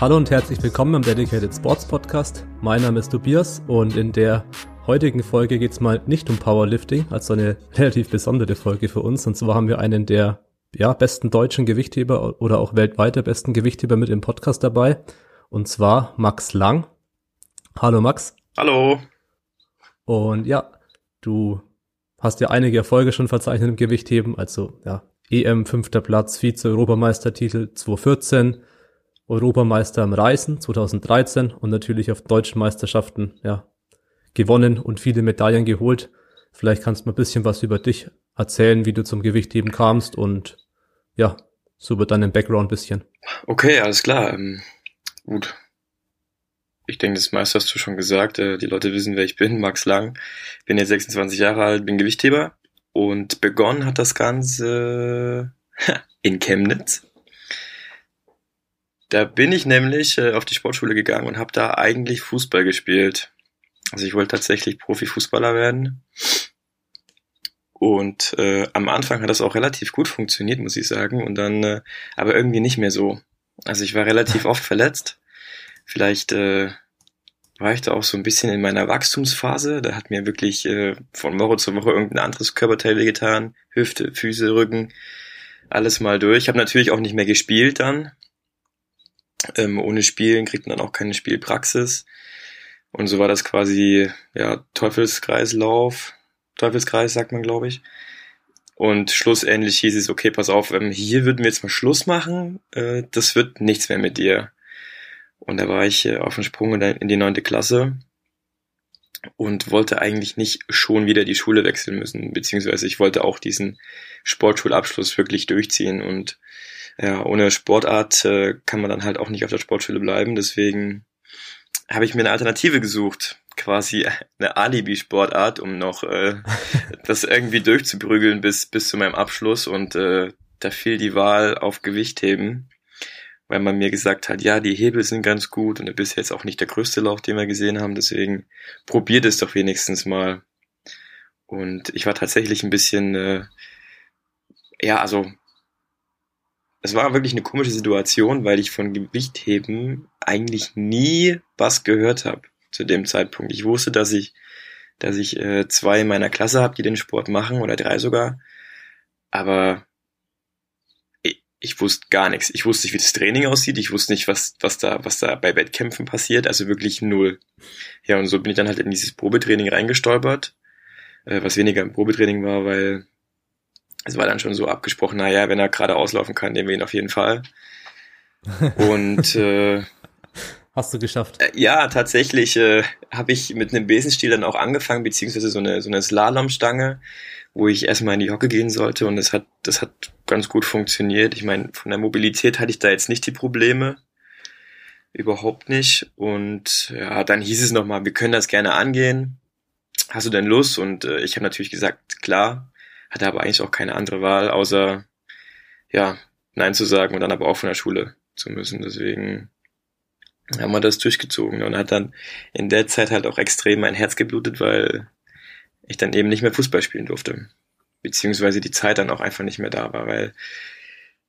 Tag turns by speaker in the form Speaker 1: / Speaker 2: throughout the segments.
Speaker 1: Hallo und herzlich willkommen im Dedicated Sports Podcast. Mein Name ist Tobias und in der heutigen Folge geht es mal nicht um Powerlifting, also eine relativ besondere Folge für uns. Und zwar haben wir einen der ja, besten deutschen Gewichtheber oder auch weltweit der besten Gewichtheber mit im Podcast dabei. Und zwar Max Lang. Hallo Max.
Speaker 2: Hallo.
Speaker 1: Und ja, du hast ja einige Erfolge schon verzeichnet im Gewichtheben, also ja, EM fünfter Platz, Vize-Europameistertitel 2014, Europameister im Reisen 2013 und natürlich auf deutschen Meisterschaften ja, gewonnen und viele Medaillen geholt. Vielleicht kannst du mal ein bisschen was über dich erzählen, wie du zum Gewichtheben kamst und ja, so über deinen Background ein bisschen.
Speaker 2: Okay, alles klar. Ähm, gut. Ich denke, das meiste hast du schon gesagt. Äh, die Leute wissen, wer ich bin. Max Lang. Bin jetzt 26 Jahre alt, bin Gewichtheber. Und begonnen hat das Ganze in Chemnitz. Da bin ich nämlich äh, auf die Sportschule gegangen und habe da eigentlich Fußball gespielt. Also ich wollte tatsächlich Profifußballer werden. Und äh, am Anfang hat das auch relativ gut funktioniert, muss ich sagen. Und dann, äh, aber irgendwie nicht mehr so. Also ich war relativ oft verletzt. Vielleicht äh, war ich da auch so ein bisschen in meiner Wachstumsphase. Da hat mir wirklich äh, von Woche zu Woche irgendein anderes Körperteil wehgetan. Hüfte, Füße, Rücken, alles mal durch. Ich habe natürlich auch nicht mehr gespielt dann. Ähm, ohne Spielen kriegt man dann auch keine Spielpraxis. Und so war das quasi, ja, Teufelskreislauf. Teufelskreis sagt man, glaube ich. Und schlussendlich hieß es, okay, pass auf, ähm, hier würden wir jetzt mal Schluss machen. Äh, das wird nichts mehr mit dir. Und da war ich äh, auf dem Sprung in die neunte Klasse und wollte eigentlich nicht schon wieder die Schule wechseln müssen, beziehungsweise ich wollte auch diesen Sportschulabschluss wirklich durchziehen und ja, ohne Sportart äh, kann man dann halt auch nicht auf der Sportschule bleiben. Deswegen habe ich mir eine Alternative gesucht, quasi eine Alibi-Sportart, um noch äh, das irgendwie durchzuprügeln bis bis zu meinem Abschluss. Und äh, da fiel die Wahl auf Gewichtheben, weil man mir gesagt hat, ja, die Hebel sind ganz gut und du bist jetzt auch nicht der größte Lauch, den wir gesehen haben. Deswegen probiert es doch wenigstens mal. Und ich war tatsächlich ein bisschen, äh, ja, also es war wirklich eine komische Situation, weil ich von Gewichtheben eigentlich nie was gehört habe zu dem Zeitpunkt. Ich wusste, dass ich, dass ich äh, zwei in meiner Klasse habe, die den Sport machen oder drei sogar, aber ich, wusste gar nichts. Ich wusste nicht, wie das Training aussieht. Ich wusste nicht, was was da was da bei Wettkämpfen passiert. Also wirklich null. Ja und so bin ich dann halt in dieses Probetraining reingestolpert, äh, was weniger ein Probetraining war, weil es war dann schon so abgesprochen, naja, wenn er gerade auslaufen kann, nehmen wir ihn auf jeden Fall. Und äh,
Speaker 1: Hast du geschafft?
Speaker 2: Äh, ja, tatsächlich äh, habe ich mit einem Besenstiel dann auch angefangen, beziehungsweise so eine, so eine Slalomstange, wo ich erstmal in die Hocke gehen sollte und das hat, das hat ganz gut funktioniert. Ich meine, von der Mobilität hatte ich da jetzt nicht die Probleme. Überhaupt nicht. Und ja, dann hieß es nochmal, wir können das gerne angehen. Hast du denn Lust? Und äh, ich habe natürlich gesagt, klar hatte aber eigentlich auch keine andere Wahl, außer ja, Nein zu sagen und dann aber auch von der Schule zu müssen. Deswegen haben wir das durchgezogen und hat dann in der Zeit halt auch extrem mein Herz geblutet, weil ich dann eben nicht mehr Fußball spielen durfte. Beziehungsweise die Zeit dann auch einfach nicht mehr da war, weil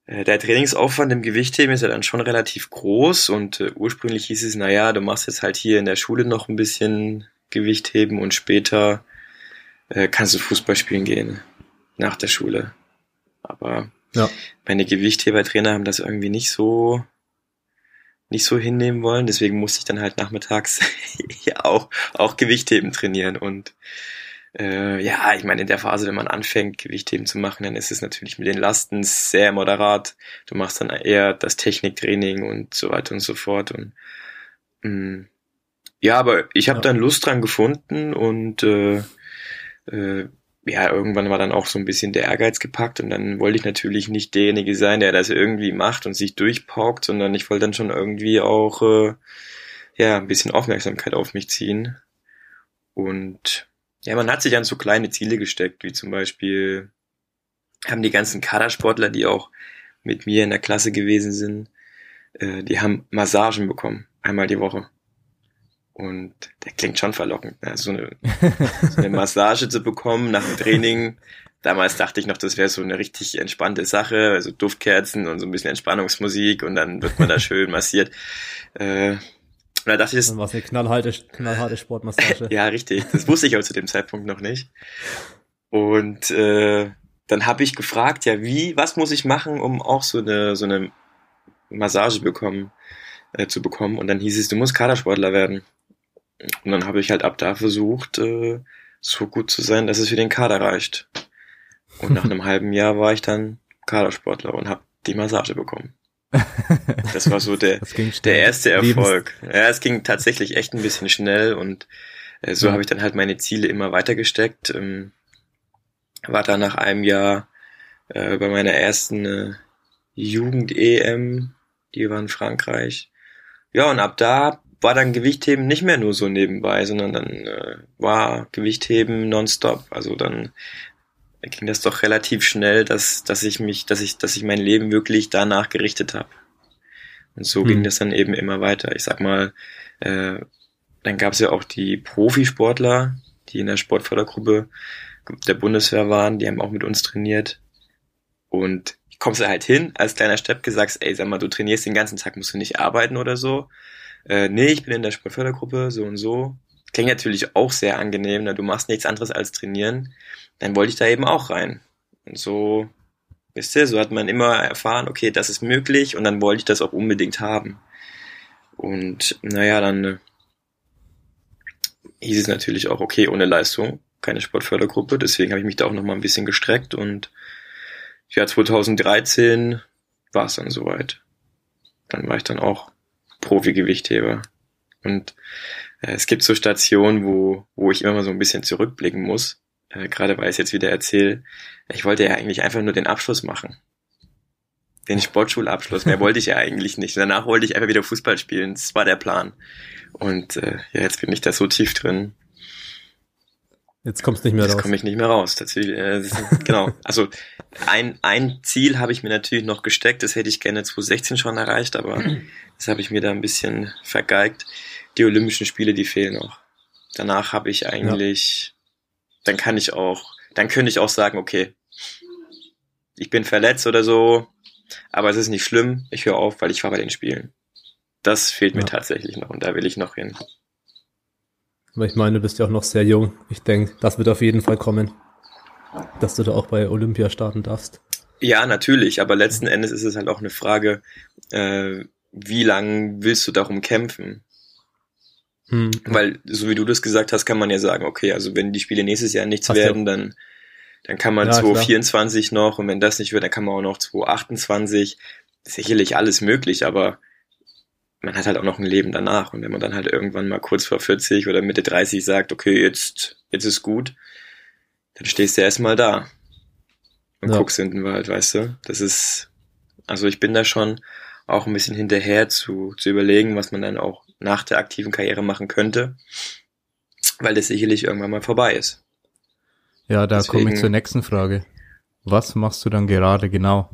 Speaker 2: äh, der Trainingsaufwand im Gewichtheben ist ja dann schon relativ groß und äh, ursprünglich hieß es, naja, du machst jetzt halt hier in der Schule noch ein bisschen Gewichtheben und später äh, kannst du Fußball spielen gehen nach der Schule. Aber ja. meine Gewichthebertrainer haben das irgendwie nicht so nicht so hinnehmen wollen, deswegen musste ich dann halt nachmittags ja auch auch Gewichtheben trainieren und äh, ja, ich meine in der Phase, wenn man anfängt Gewichtheben zu machen, dann ist es natürlich mit den Lasten sehr moderat. Du machst dann eher das Techniktraining und so weiter und so fort und mh, mm, ja, aber ich habe ja. dann Lust dran gefunden und äh, äh, ja, irgendwann war dann auch so ein bisschen der Ehrgeiz gepackt und dann wollte ich natürlich nicht derjenige sein, der das irgendwie macht und sich durchpaukt, sondern ich wollte dann schon irgendwie auch äh, ja ein bisschen Aufmerksamkeit auf mich ziehen. Und ja, man hat sich dann so kleine Ziele gesteckt, wie zum Beispiel haben die ganzen Kadersportler, die auch mit mir in der Klasse gewesen sind, äh, die haben Massagen bekommen, einmal die Woche. Und der klingt schon verlockend. Ne? So, eine, so eine Massage zu bekommen nach dem Training. Damals dachte ich noch, das wäre so eine richtig entspannte Sache, also Duftkerzen und so ein bisschen Entspannungsmusik und dann wird man da schön massiert. Äh, und da dachte ich, das
Speaker 1: war eine knallharte, knallharte Sportmassage.
Speaker 2: ja, richtig. Das wusste ich aber zu dem Zeitpunkt noch nicht. Und äh, dann habe ich gefragt, ja, wie, was muss ich machen, um auch so eine so eine Massage bekommen äh, zu bekommen? Und dann hieß es, du musst Kadersportler werden. Und dann habe ich halt ab da versucht, äh, so gut zu sein, dass es für den Kader reicht. Und nach einem halben Jahr war ich dann Kadersportler und habe die Massage bekommen. Das war so der, der erste
Speaker 1: Lebens-
Speaker 2: Erfolg. Ja, es ging tatsächlich echt ein bisschen schnell und äh, so
Speaker 1: Ja.
Speaker 2: habe ich dann halt meine Ziele immer weiter gesteckt. Ähm, war dann nach einem Jahr äh, bei meiner ersten äh, Jugend-EM, die war in Frankreich. Ja, und ab da war dann Gewichtheben nicht mehr nur so nebenbei, sondern dann äh, war Gewichtheben nonstop. Also dann ging das doch relativ schnell, dass, dass ich mich, dass ich, dass ich mein Leben wirklich danach gerichtet habe. Und so
Speaker 1: Hm.
Speaker 2: ging das dann eben immer weiter. Ich sag mal, äh, dann gab es ja auch die Profisportler, die in der Sportfördergruppe der Bundeswehr waren, die haben auch mit uns trainiert. Und kommst du halt hin, als kleiner Steppke sagst, ey, sag mal, du trainierst den ganzen Tag, musst du nicht arbeiten oder so. Äh, nee, ich bin in der Sportfördergruppe, so und so. Klingt natürlich auch sehr angenehm, ne? du machst nichts anderes als trainieren. Dann wollte ich da eben auch rein. Und so, wisst ihr, so hat man immer erfahren, okay, das ist möglich und dann wollte ich das auch unbedingt haben. Und naja, dann äh, hieß es natürlich auch, okay, ohne Leistung, keine Sportfördergruppe, deswegen habe ich mich da auch nochmal ein bisschen gestreckt und ja, 2013 war es dann soweit. Dann war ich dann auch Profi-Gewichtheber. Und äh, es gibt so Stationen, wo, wo ich immer mal so ein bisschen zurückblicken muss, äh, gerade weil ich es jetzt wieder erzähle. Ich wollte ja eigentlich einfach nur den Abschluss machen. Den Sportschulabschluss. Mehr wollte ich ja eigentlich nicht. Danach wollte ich einfach wieder Fußball spielen. Das war der Plan. Und äh, ja, jetzt bin ich da so tief drin.
Speaker 1: Jetzt kommst nicht mehr
Speaker 2: Jetzt
Speaker 1: raus.
Speaker 2: komme ich nicht mehr raus. Tatsächlich, äh, genau. Also ein, ein Ziel habe ich mir natürlich noch gesteckt. Das hätte ich gerne 2016 schon erreicht, aber das habe ich mir da ein bisschen vergeigt. Die Olympischen Spiele, die fehlen noch. Danach habe ich eigentlich, dann kann ich auch, dann könnte ich auch sagen, okay, ich bin verletzt oder so, aber es ist nicht schlimm. Ich höre auf, weil ich war bei den Spielen. Das fehlt mir
Speaker 1: Ja.
Speaker 2: tatsächlich noch und da will ich noch hin.
Speaker 1: Aber ich meine, du bist ja auch noch sehr jung. Ich denke, das wird auf jeden Fall kommen. Dass du da auch bei Olympia starten darfst.
Speaker 2: Ja, natürlich, aber letzten Endes ist es halt auch eine Frage, äh, wie lang willst du darum kämpfen?
Speaker 1: Hm.
Speaker 2: Weil, so wie du das gesagt hast, kann man ja sagen, okay, also wenn die Spiele nächstes Jahr nichts
Speaker 1: Hast
Speaker 2: werden, dann, dann kann man
Speaker 1: Ja, klar.
Speaker 2: 2024 noch und wenn das nicht wird, dann kann man auch noch 2028. Sicherlich alles möglich, aber man hat halt auch noch ein Leben danach und wenn man dann halt irgendwann mal kurz vor 40 oder Mitte 30 sagt, okay, jetzt, jetzt ist gut, dann stehst du erstmal da und
Speaker 1: Ja.
Speaker 2: guckst in den Wald, weißt du? Das ist, also ich bin da schon auch ein bisschen hinterher zu, zu überlegen, was man dann auch nach der aktiven Karriere machen könnte, weil das sicherlich irgendwann mal vorbei ist.
Speaker 3: Ja, da komme ich zur nächsten Frage. Was machst du dann gerade genau?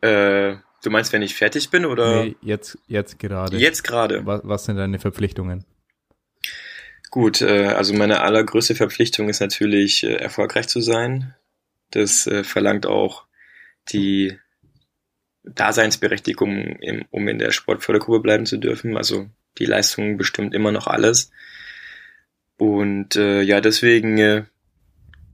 Speaker 2: Äh, du meinst, wenn ich fertig bin oder
Speaker 3: Nee, jetzt, jetzt gerade.
Speaker 2: jetzt gerade?
Speaker 3: Was, was sind deine Verpflichtungen?
Speaker 2: Gut, äh, also meine allergrößte Verpflichtung ist natürlich, äh, erfolgreich zu sein. Das äh, verlangt auch die Daseinsberechtigung, im, um in der Sportfördergruppe bleiben zu dürfen. Also die Leistung bestimmt immer noch alles. Und äh, ja, deswegen äh,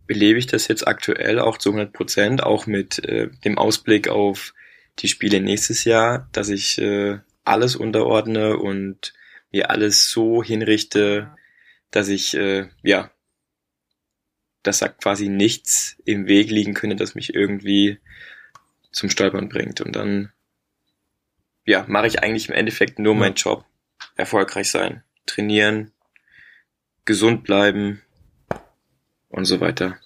Speaker 2: belebe ich das jetzt aktuell auch zu 100 Prozent, auch mit äh, dem Ausblick auf die Spiele nächstes Jahr, dass ich äh, alles unterordne und mir alles so hinrichte, dass ich, äh, ja, dass da quasi nichts im Weg liegen könnte, das mich irgendwie zum Stolpern bringt. Und dann, ja, mache ich eigentlich im Endeffekt nur
Speaker 1: Ja.
Speaker 2: meinen Job. Erfolgreich sein, trainieren, gesund bleiben und so weiter.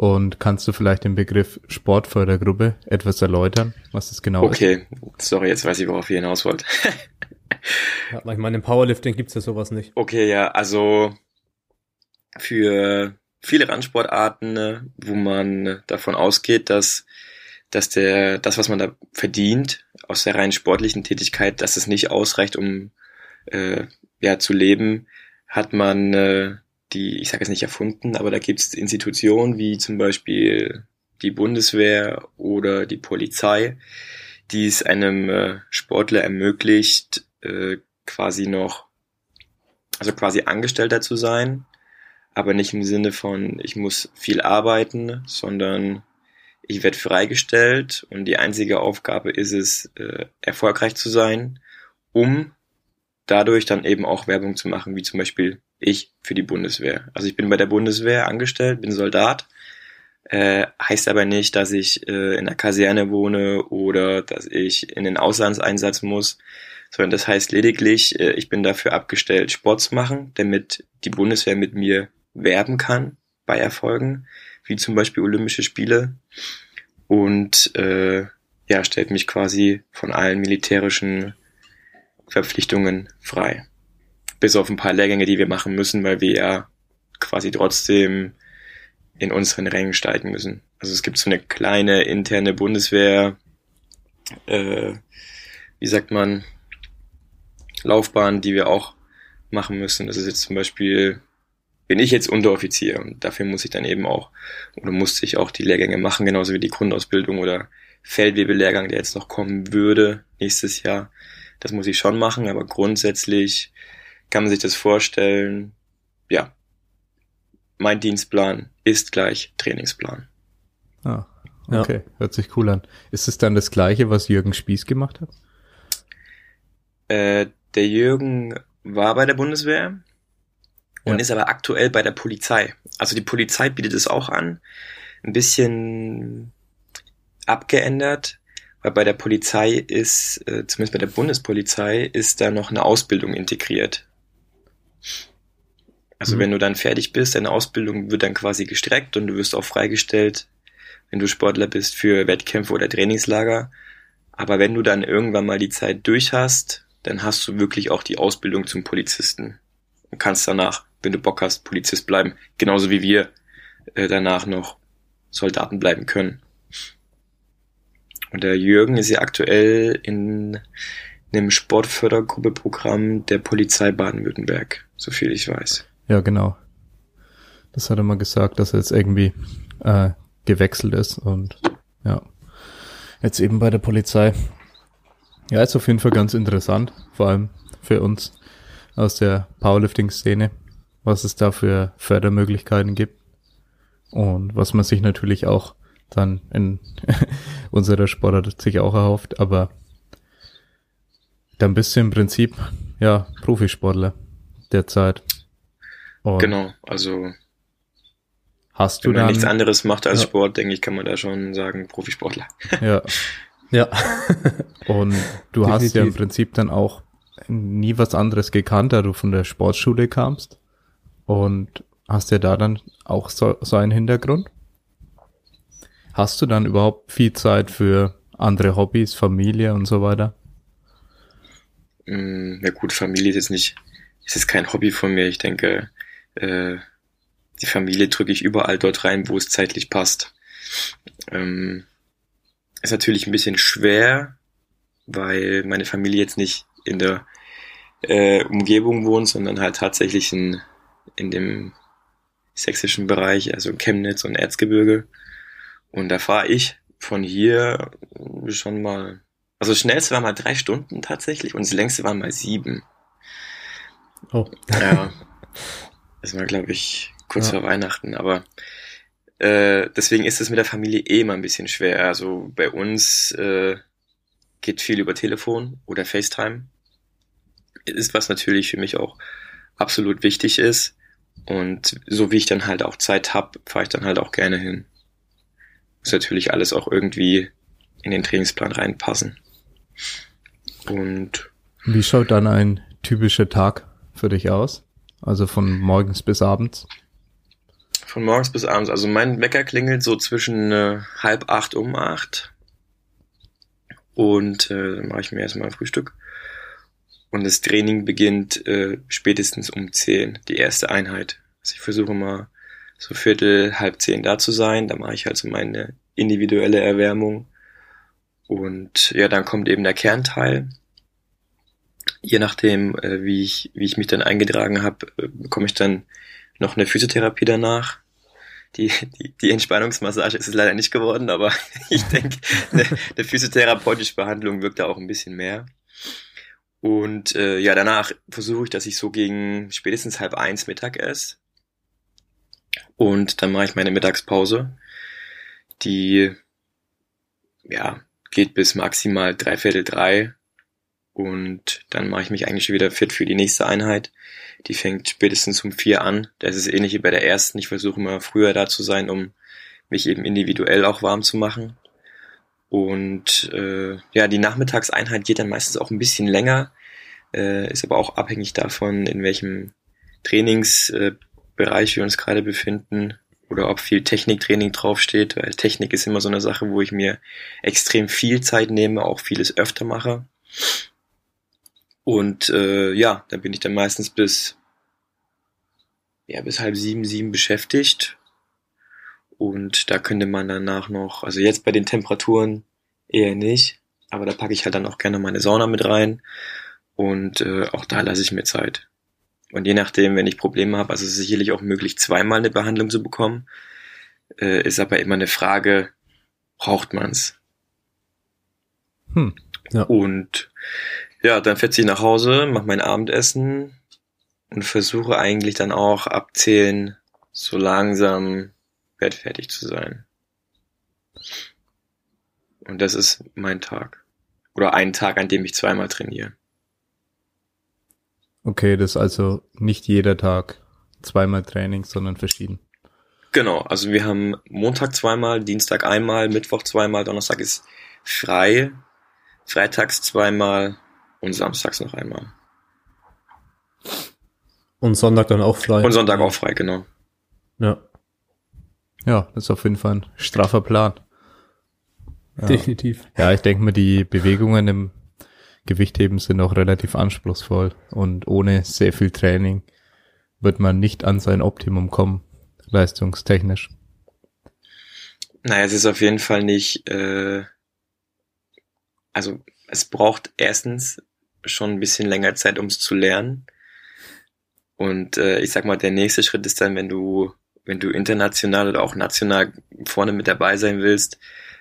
Speaker 3: Und kannst du vielleicht den Begriff Sportfördergruppe etwas erläutern, was das genau ist?
Speaker 2: Okay, sorry, jetzt weiß ich, worauf ihr hinaus wollt.
Speaker 1: Ja, ich meine, im Powerlifting gibt's ja sowas nicht.
Speaker 2: Okay, ja, also für viele Randsportarten, ne, wo man davon ausgeht, dass, dass der, das, was man da verdient, aus der rein sportlichen Tätigkeit, dass es nicht ausreicht, um, äh, ja, zu leben, hat man äh, die, ich sage es nicht erfunden, aber da gibt es Institutionen wie zum Beispiel die Bundeswehr oder die Polizei, die es einem äh, Sportler ermöglicht, äh, quasi noch, also quasi Angestellter zu sein, aber nicht im Sinne von, ich muss viel arbeiten, sondern ich werde freigestellt und die einzige Aufgabe ist es, äh, erfolgreich zu sein, um dadurch dann eben auch Werbung zu machen, wie zum Beispiel ich für die Bundeswehr. Also ich bin bei der Bundeswehr angestellt, bin Soldat, äh, heißt aber nicht, dass ich äh, in der Kaserne wohne oder dass ich in den Auslandseinsatz muss, sondern das heißt lediglich, äh, ich bin dafür abgestellt, Sport zu machen, damit die Bundeswehr mit mir werben kann bei Erfolgen, wie zum Beispiel Olympische Spiele und äh, ja, stellt mich quasi von allen militärischen Verpflichtungen frei. Bis auf ein paar Lehrgänge, die wir machen müssen, weil wir ja quasi trotzdem in unseren Rängen steigen müssen. Also es gibt so eine kleine interne Bundeswehr, äh, wie sagt man, Laufbahn, die wir auch machen müssen. Das ist jetzt zum Beispiel, bin ich jetzt Unteroffizier und dafür muss ich dann eben auch, oder musste ich auch die Lehrgänge machen, genauso wie die Grundausbildung oder Feldwebellehrgang, der jetzt noch kommen würde nächstes Jahr. Das muss ich schon machen, aber grundsätzlich kann man sich das vorstellen, ja, mein Dienstplan ist gleich Trainingsplan.
Speaker 3: Ah, okay, ja. hört sich cool an. Ist es dann das gleiche, was Jürgen Spieß gemacht hat?
Speaker 2: Äh, der Jürgen war bei der Bundeswehr und ja. ist aber aktuell bei der Polizei. Also die Polizei bietet es auch an, ein bisschen abgeändert weil bei der Polizei ist, äh, zumindest bei der Bundespolizei, ist da noch eine Ausbildung integriert. Also mhm. wenn du dann fertig bist, deine Ausbildung wird dann quasi gestreckt und du wirst auch freigestellt, wenn du Sportler bist für Wettkämpfe oder Trainingslager. Aber wenn du dann irgendwann mal die Zeit durch hast, dann hast du wirklich auch die Ausbildung zum Polizisten und kannst danach, wenn du Bock hast, Polizist bleiben. Genauso wie wir äh, danach noch Soldaten bleiben können. Und der Jürgen ist ja aktuell in einem Sportfördergruppeprogramm der Polizei Baden-Württemberg, so viel ich weiß.
Speaker 3: Ja, genau. Das hat er mal gesagt, dass er jetzt irgendwie äh, gewechselt ist und ja, jetzt eben bei der Polizei. Ja, ist auf jeden Fall ganz interessant, vor allem für uns aus der Powerlifting-Szene, was es da für Fördermöglichkeiten gibt und was man sich natürlich auch dann in unserer Sportart sich auch erhofft, aber dann bist du im Prinzip ja Profisportler derzeit.
Speaker 2: Und genau, also
Speaker 3: hast du
Speaker 2: wenn
Speaker 3: man
Speaker 2: nichts anderes macht als ja. Sport, denke ich, kann man da schon sagen Profisportler.
Speaker 3: Ja. ja. Und du Definitiv. hast ja im Prinzip dann auch nie was anderes gekannt, da du von der Sportschule kamst und hast ja da dann auch so, so einen Hintergrund? Hast du dann überhaupt viel Zeit für andere Hobbys, Familie und so weiter?
Speaker 2: Mm, ja gut, Familie ist jetzt nicht, ist jetzt kein Hobby von mir. Ich denke, äh, die Familie drücke ich überall dort rein, wo es zeitlich passt. Ähm, ist natürlich ein bisschen schwer, weil meine Familie jetzt nicht in der äh, Umgebung wohnt, sondern halt tatsächlich in, in dem sächsischen Bereich, also Chemnitz und Erzgebirge. Und da fahre ich von hier schon mal, also das schnellste war mal drei Stunden tatsächlich und das längste war mal sieben. Oh. Ja. Das war, glaube ich, kurz ja. vor Weihnachten, aber äh, deswegen ist es mit der Familie eh immer ein bisschen schwer. Also bei uns äh, geht viel über Telefon oder FaceTime. Ist was natürlich für mich auch absolut wichtig ist. Und so wie ich dann halt auch Zeit hab, fahre ich dann halt auch gerne hin muss natürlich alles auch irgendwie in den Trainingsplan reinpassen. Und
Speaker 3: wie schaut dann ein typischer Tag für dich aus? Also von morgens bis abends?
Speaker 2: Von morgens bis abends. Also mein Wecker klingelt so zwischen äh, halb acht um acht. Und äh, dann mache ich mir erstmal ein Frühstück. Und das Training beginnt äh, spätestens um zehn, die erste Einheit. Also ich versuche mal so Viertel, halb zehn da zu sein. Da mache ich halt so meine individuelle Erwärmung. Und ja, dann kommt eben der Kernteil. je nachdem, äh, wie, ich, wie ich mich dann eingetragen habe, äh, bekomme ich dann noch eine Physiotherapie danach. Die, die, die Entspannungsmassage ist es leider nicht geworden, aber ich denke, eine, eine physiotherapeutische Behandlung wirkt da auch ein bisschen mehr. Und äh, ja, danach versuche ich, dass ich so gegen spätestens halb eins Mittag esse. Und dann mache ich meine Mittagspause. Die ja, geht bis maximal dreiviertel drei. Und dann mache ich mich eigentlich schon wieder fit für die nächste Einheit. Die fängt spätestens um vier an. Das ist ähnlich wie bei der ersten. Ich versuche immer früher da zu sein, um mich eben individuell auch warm zu machen. Und äh, ja, die Nachmittagseinheit geht dann meistens auch ein bisschen länger, äh, ist aber auch abhängig davon, in welchem Trainingsbereich äh, wir uns gerade befinden oder ob viel Techniktraining draufsteht, weil Technik ist immer so eine Sache, wo ich mir extrem viel Zeit nehme, auch vieles öfter mache. Und äh, ja, dann bin ich dann meistens bis ja bis halb sieben, sieben beschäftigt. Und da könnte man danach noch, also jetzt bei den Temperaturen eher nicht, aber da packe ich halt dann auch gerne meine Sauna mit rein. Und äh, auch da lasse ich mir Zeit. Und je nachdem, wenn ich Probleme habe, also sicherlich auch möglich, zweimal eine Behandlung zu bekommen, äh, ist aber immer eine Frage, braucht man's? Hm, ja. Und ja, dann fährt sie nach Hause, mache mein Abendessen und versuche eigentlich dann auch abzählen, so langsam bettfertig zu sein. Und das ist mein Tag. Oder ein Tag, an dem ich zweimal trainiere.
Speaker 3: Okay, das ist also nicht jeder Tag zweimal Training, sondern verschieden.
Speaker 2: Genau, also wir haben Montag zweimal, Dienstag einmal, Mittwoch zweimal, Donnerstag ist frei, Freitags zweimal und Samstags noch einmal.
Speaker 1: Und Sonntag dann auch frei.
Speaker 2: Und Sonntag auch frei, genau.
Speaker 3: Ja. Ja, das ist auf jeden Fall ein straffer Plan.
Speaker 1: Ja. Definitiv.
Speaker 3: Ja, ich denke mir, die Bewegungen im Gewichtheben sind auch relativ anspruchsvoll und ohne sehr viel Training wird man nicht an sein Optimum kommen, leistungstechnisch.
Speaker 2: Naja, es ist auf jeden Fall nicht, äh, also es braucht erstens schon ein bisschen länger Zeit, um es zu lernen. Und äh, ich sag mal, der nächste Schritt ist dann, wenn du, wenn du international oder auch national vorne mit dabei sein willst,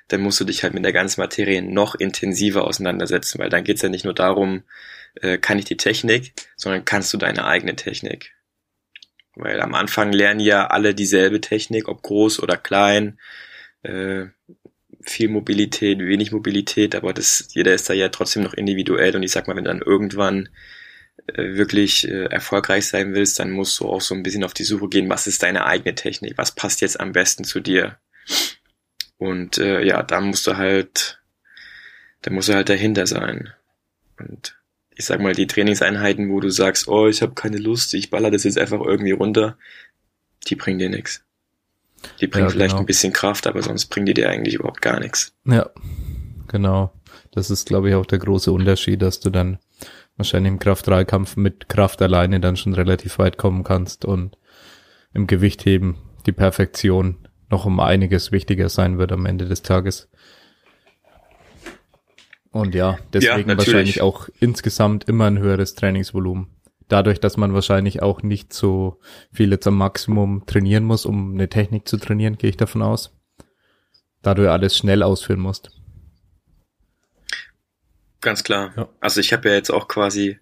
Speaker 2: dann musst du dich halt mit der ganzen Materie noch intensiver auseinandersetzen, weil dann geht's ja nicht nur darum, äh, kann ich die Technik, sondern kannst du deine eigene Technik. Weil am Anfang lernen ja alle dieselbe Technik, ob groß oder klein, äh, viel Mobilität, wenig Mobilität, aber das, jeder ist da ja trotzdem noch individuell und ich sag mal, wenn dann irgendwann äh, wirklich äh, erfolgreich sein willst, dann musst du auch so ein bisschen auf die Suche gehen, was ist deine eigene Technik, was passt jetzt am besten zu dir. Und äh, ja, da musst du halt, da musst du halt dahinter sein. Und ich sag mal, die Trainingseinheiten, wo du sagst, oh, ich habe keine Lust, ich baller das jetzt einfach irgendwie runter, die bringen dir nichts. Die bringen ja, vielleicht genau. ein bisschen Kraft, aber sonst bringen die dir eigentlich überhaupt gar nichts.
Speaker 3: Ja, genau. Das ist, glaube ich, auch der große Unterschied, dass du dann wahrscheinlich im Kraft-3-Kampf mit Kraft alleine dann schon relativ weit kommen kannst und im Gewichtheben die Perfektion noch um einiges wichtiger sein wird am Ende des Tages. Und ja, deswegen ja, wahrscheinlich auch insgesamt immer ein höheres Trainingsvolumen. Dadurch, dass man wahrscheinlich auch nicht so viel jetzt am Maximum trainieren muss, um eine Technik zu trainieren, gehe ich davon aus. Da du ja alles schnell ausführen musst.
Speaker 2: Ganz klar. Ja. Also ich habe ja jetzt auch quasi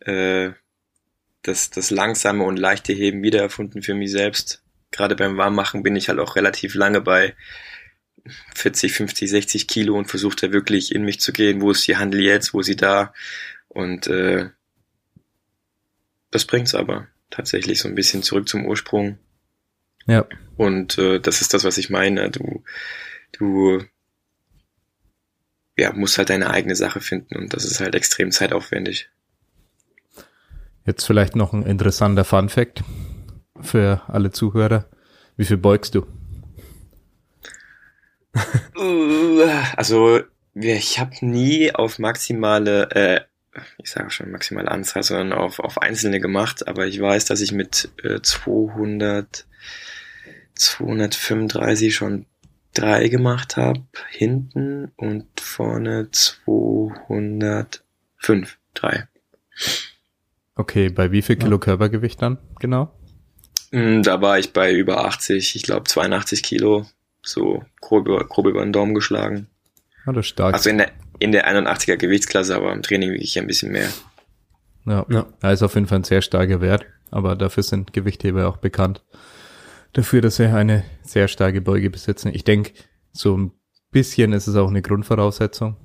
Speaker 2: äh, das, das langsame und leichte Heben wiedererfunden für mich selbst gerade beim Warmmachen bin ich halt auch relativ lange bei 40, 50, 60 Kilo und versuche da wirklich in mich zu gehen, wo ist die Handel jetzt, wo ist sie da und äh, das bringt's aber tatsächlich so ein bisschen zurück zum Ursprung.
Speaker 3: Ja.
Speaker 2: Und äh, das ist das, was ich meine. Du, du ja, musst halt deine eigene Sache finden und das ist halt extrem zeitaufwendig.
Speaker 3: Jetzt vielleicht noch ein interessanter Fun Fact für alle Zuhörer. Wie viel beugst du?
Speaker 2: also ich habe nie auf maximale, äh, ich sage schon maximale Anzahl, sondern auf, auf einzelne gemacht, aber ich weiß, dass ich mit äh, 200, 235 schon drei gemacht habe, hinten und vorne 205, drei.
Speaker 3: Okay, bei wie viel Kilo ja. Körpergewicht dann genau?
Speaker 2: Mm, da war ich bei über 80, ich glaube 82 Kilo, so grob, grob über den Daumen geschlagen.
Speaker 3: Ja, das ist stark.
Speaker 2: Also in der, in der 81er Gewichtsklasse, aber im Training wiege ich ein bisschen mehr.
Speaker 3: Ja, ja. ja, ist auf jeden Fall ein sehr starker Wert, aber dafür sind Gewichtheber auch bekannt. Dafür, dass sie eine sehr starke Beuge besitzen. Ich denke, so ein bisschen ist es auch eine Grundvoraussetzung.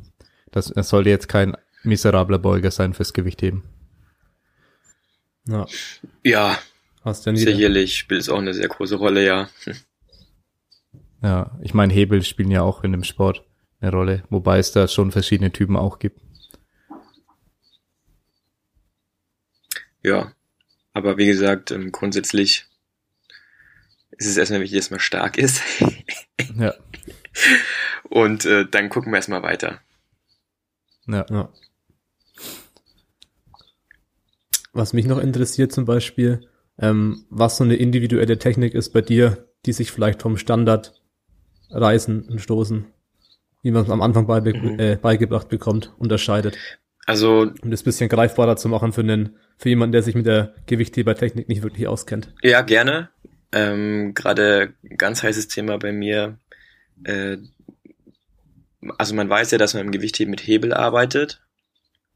Speaker 3: Das, es sollte jetzt kein miserabler Beuger sein fürs Gewichtheben.
Speaker 2: Ja. Ja. Hast ja sicherlich spielt es auch eine sehr große Rolle, ja.
Speaker 3: Ja, ich meine, Hebel spielen ja auch in dem Sport eine Rolle, wobei es da schon verschiedene Typen auch gibt.
Speaker 2: Ja, aber wie gesagt, ähm, grundsätzlich ist es erstmal wichtig, dass man stark ist. ja. Und äh, dann gucken wir erstmal weiter.
Speaker 1: Ja. ja. Was mich noch interessiert zum Beispiel, ähm, was so eine individuelle Technik ist bei dir, die sich vielleicht vom Standard Reißen und Stoßen, wie man es am Anfang beibe mhm. äh, beigebracht bekommt, unterscheidet.
Speaker 2: Also
Speaker 1: um das bisschen greifbarer zu machen für einen, für jemanden, der sich mit der Gewichthebertechnik nicht wirklich auskennt.
Speaker 2: Ja, gerne. Ähm, Gerade ganz heißes Thema bei mir. Äh, also man weiß ja, dass man im Gewichtheben mit Hebel arbeitet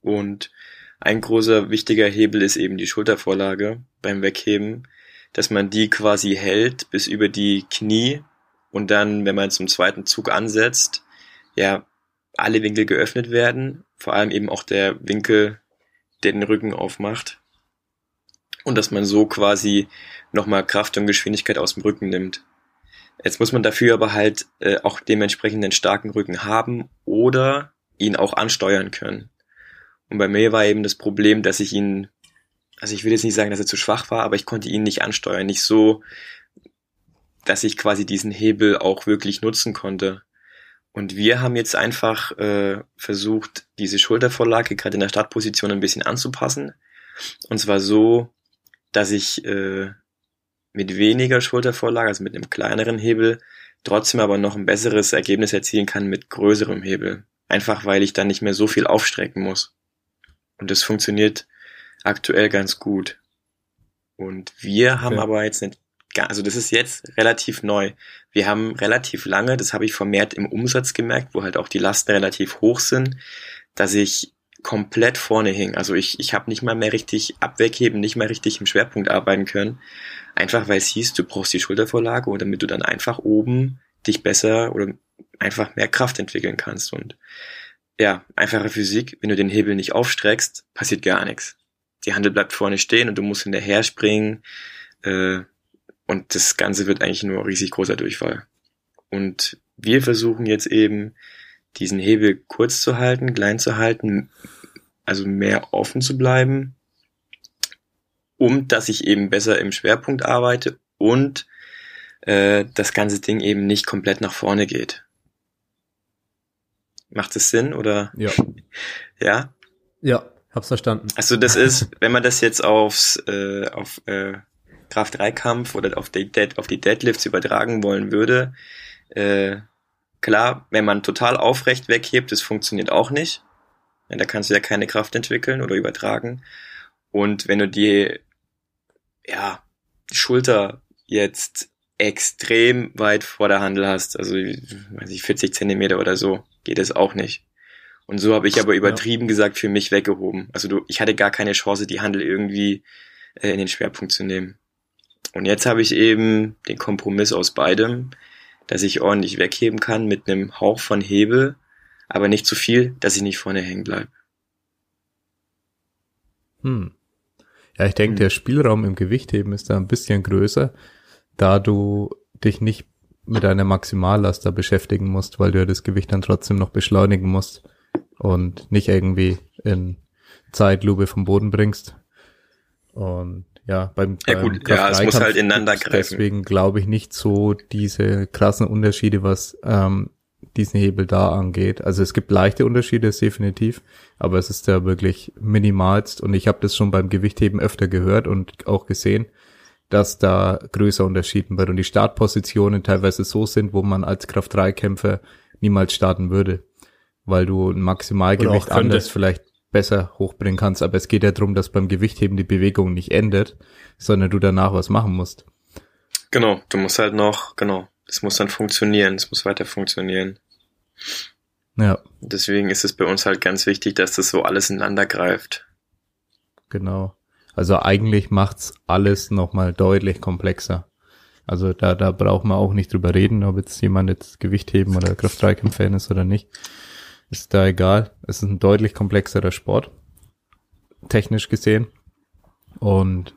Speaker 2: und ein großer wichtiger Hebel ist eben die Schultervorlage beim Wegheben, dass man die quasi hält bis über die Knie und dann, wenn man zum zweiten Zug ansetzt, ja, alle Winkel geöffnet werden, vor allem eben auch der Winkel, der den Rücken aufmacht. Und dass man so quasi nochmal Kraft und Geschwindigkeit aus dem Rücken nimmt. Jetzt muss man dafür aber halt äh, auch dementsprechend einen starken Rücken haben oder ihn auch ansteuern können. Und bei mir war eben das Problem, dass ich ihn, also ich will jetzt nicht sagen, dass er zu schwach war, aber ich konnte ihn nicht ansteuern, nicht so, dass ich quasi diesen Hebel auch wirklich nutzen konnte. Und wir haben jetzt einfach äh, versucht, diese Schultervorlage gerade in der Startposition ein bisschen anzupassen. Und zwar so, dass ich äh, mit weniger Schultervorlage, also mit einem kleineren Hebel, trotzdem aber noch ein besseres Ergebnis erzielen kann mit größerem Hebel. Einfach weil ich dann nicht mehr so viel aufstrecken muss. Und das funktioniert aktuell ganz gut. Und wir haben okay. aber jetzt nicht also das ist jetzt relativ neu. Wir haben relativ lange, das habe ich vermehrt im Umsatz gemerkt, wo halt auch die Lasten relativ hoch sind, dass ich komplett vorne hing. Also ich, ich habe nicht mal mehr richtig abwegheben, nicht mal richtig im Schwerpunkt arbeiten können. Einfach weil es hieß, du brauchst die Schultervorlage und damit du dann einfach oben dich besser oder einfach mehr Kraft entwickeln kannst. Und ja, einfache Physik, wenn du den Hebel nicht aufstreckst, passiert gar nichts. Die Handel bleibt vorne stehen und du musst hinterher springen. Äh, und das Ganze wird eigentlich nur riesig großer Durchfall. Und wir versuchen jetzt eben, diesen Hebel kurz zu halten, klein zu halten, also mehr offen zu bleiben, um dass ich eben besser im Schwerpunkt arbeite und äh, das ganze Ding eben nicht komplett nach vorne geht. Macht es Sinn oder?
Speaker 1: Ja.
Speaker 2: ja?
Speaker 1: Ja, hab's verstanden.
Speaker 2: Also das ist, wenn man das jetzt aufs, äh, auf äh, Kraft-3-Kampf oder auf die, Dead, auf die Deadlifts übertragen wollen würde, äh, klar, wenn man total aufrecht weghebt, das funktioniert auch nicht. Ja, da kannst du ja keine Kraft entwickeln oder übertragen. Und wenn du die, ja, die Schulter jetzt extrem weit vor der Handel hast, also weiß ich, 40 Zentimeter oder so, geht es auch nicht. Und so habe ich aber übertrieben ja. gesagt für mich weggehoben. Also du, ich hatte gar keine Chance, die Handel irgendwie äh, in den Schwerpunkt zu nehmen. Und jetzt habe ich eben den Kompromiss aus beidem, dass ich ordentlich wegheben kann mit einem Hauch von Hebel, aber nicht zu viel, dass ich nicht vorne hängen bleibe.
Speaker 3: Hm. Ja, ich denke, hm. der Spielraum im Gewichtheben ist da ein bisschen größer, da du dich nicht mit einer Maximallast da beschäftigen musst, weil du ja das Gewicht dann trotzdem noch beschleunigen musst und nicht irgendwie in Zeitlupe vom Boden bringst. Und ja, beim,
Speaker 2: ja, gut,
Speaker 3: beim
Speaker 2: ja, es muss halt ineinander greifen.
Speaker 3: Deswegen glaube ich nicht so diese krassen Unterschiede, was ähm, diesen Hebel da angeht. Also es gibt leichte Unterschiede, definitiv, aber es ist ja wirklich minimalst und ich habe das schon beim Gewichtheben öfter gehört und auch gesehen, dass da größer unterschieden wird und die Startpositionen teilweise so sind, wo man als Kraft-3-Kämpfer niemals starten würde, weil du ein Maximalgewicht anders vielleicht besser hochbringen kannst. Aber es geht ja darum, dass beim Gewichtheben die Bewegung nicht endet, sondern du danach was machen musst.
Speaker 2: Genau, du musst halt noch, genau, es muss dann funktionieren, es muss weiter funktionieren.
Speaker 3: Ja.
Speaker 2: Deswegen ist es bei uns halt ganz wichtig, dass das so alles ineinander greift.
Speaker 3: Genau. Also eigentlich macht's alles nochmal deutlich komplexer. Also da, da braucht man auch nicht drüber reden, ob jetzt jemand jetzt Gewichtheben oder Kraft-3-Kampf-Fan ist oder nicht. Ist da egal. Es ist ein deutlich komplexerer Sport. Technisch gesehen. Und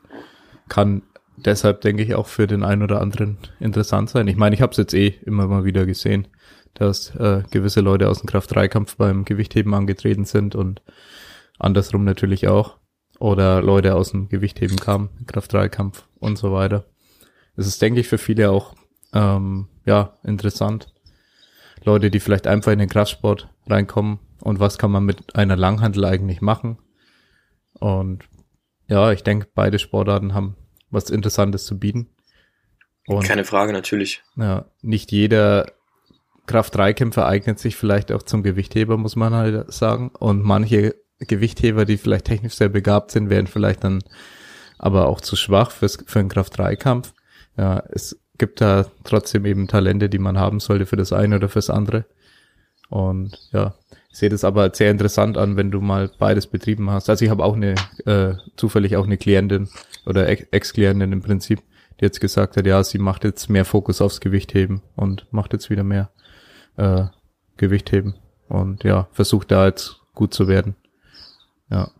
Speaker 3: kann deshalb, denke ich, auch für den einen oder anderen interessant sein. Ich meine, ich habe es jetzt eh immer mal wieder gesehen, dass äh, gewisse Leute aus dem Kraft-3-Kampf beim Gewichtheben angetreten sind und andersrum natürlich auch. Oder Leute aus dem Gewichtheben kamen, Kraft-3-Kampf und so weiter. Es ist, denke ich, für viele auch ähm, ja interessant. Leute, die vielleicht einfach in den Kraftsport reinkommen und was kann man mit einer Langhandel eigentlich machen. Und ja, ich denke, beide Sportarten haben was Interessantes zu bieten.
Speaker 2: Und, Keine Frage, natürlich.
Speaker 3: Ja, nicht jeder Kraft-3-Kämpfer eignet sich vielleicht auch zum Gewichtheber, muss man halt sagen. Und manche Gewichtheber, die vielleicht technisch sehr begabt sind, wären vielleicht dann aber auch zu schwach fürs, für einen Kraft-3-Kampf. Ja, es gibt da trotzdem eben Talente, die man haben sollte für das eine oder fürs andere. Und ja, ich sehe das aber sehr interessant an, wenn du mal beides betrieben hast. Also ich habe auch eine, äh, zufällig auch eine Klientin oder Ex-Klientin im Prinzip, die jetzt gesagt hat, ja, sie macht jetzt mehr Fokus aufs Gewichtheben und macht jetzt wieder mehr äh, Gewichtheben und ja, versucht da jetzt gut zu werden. Ja.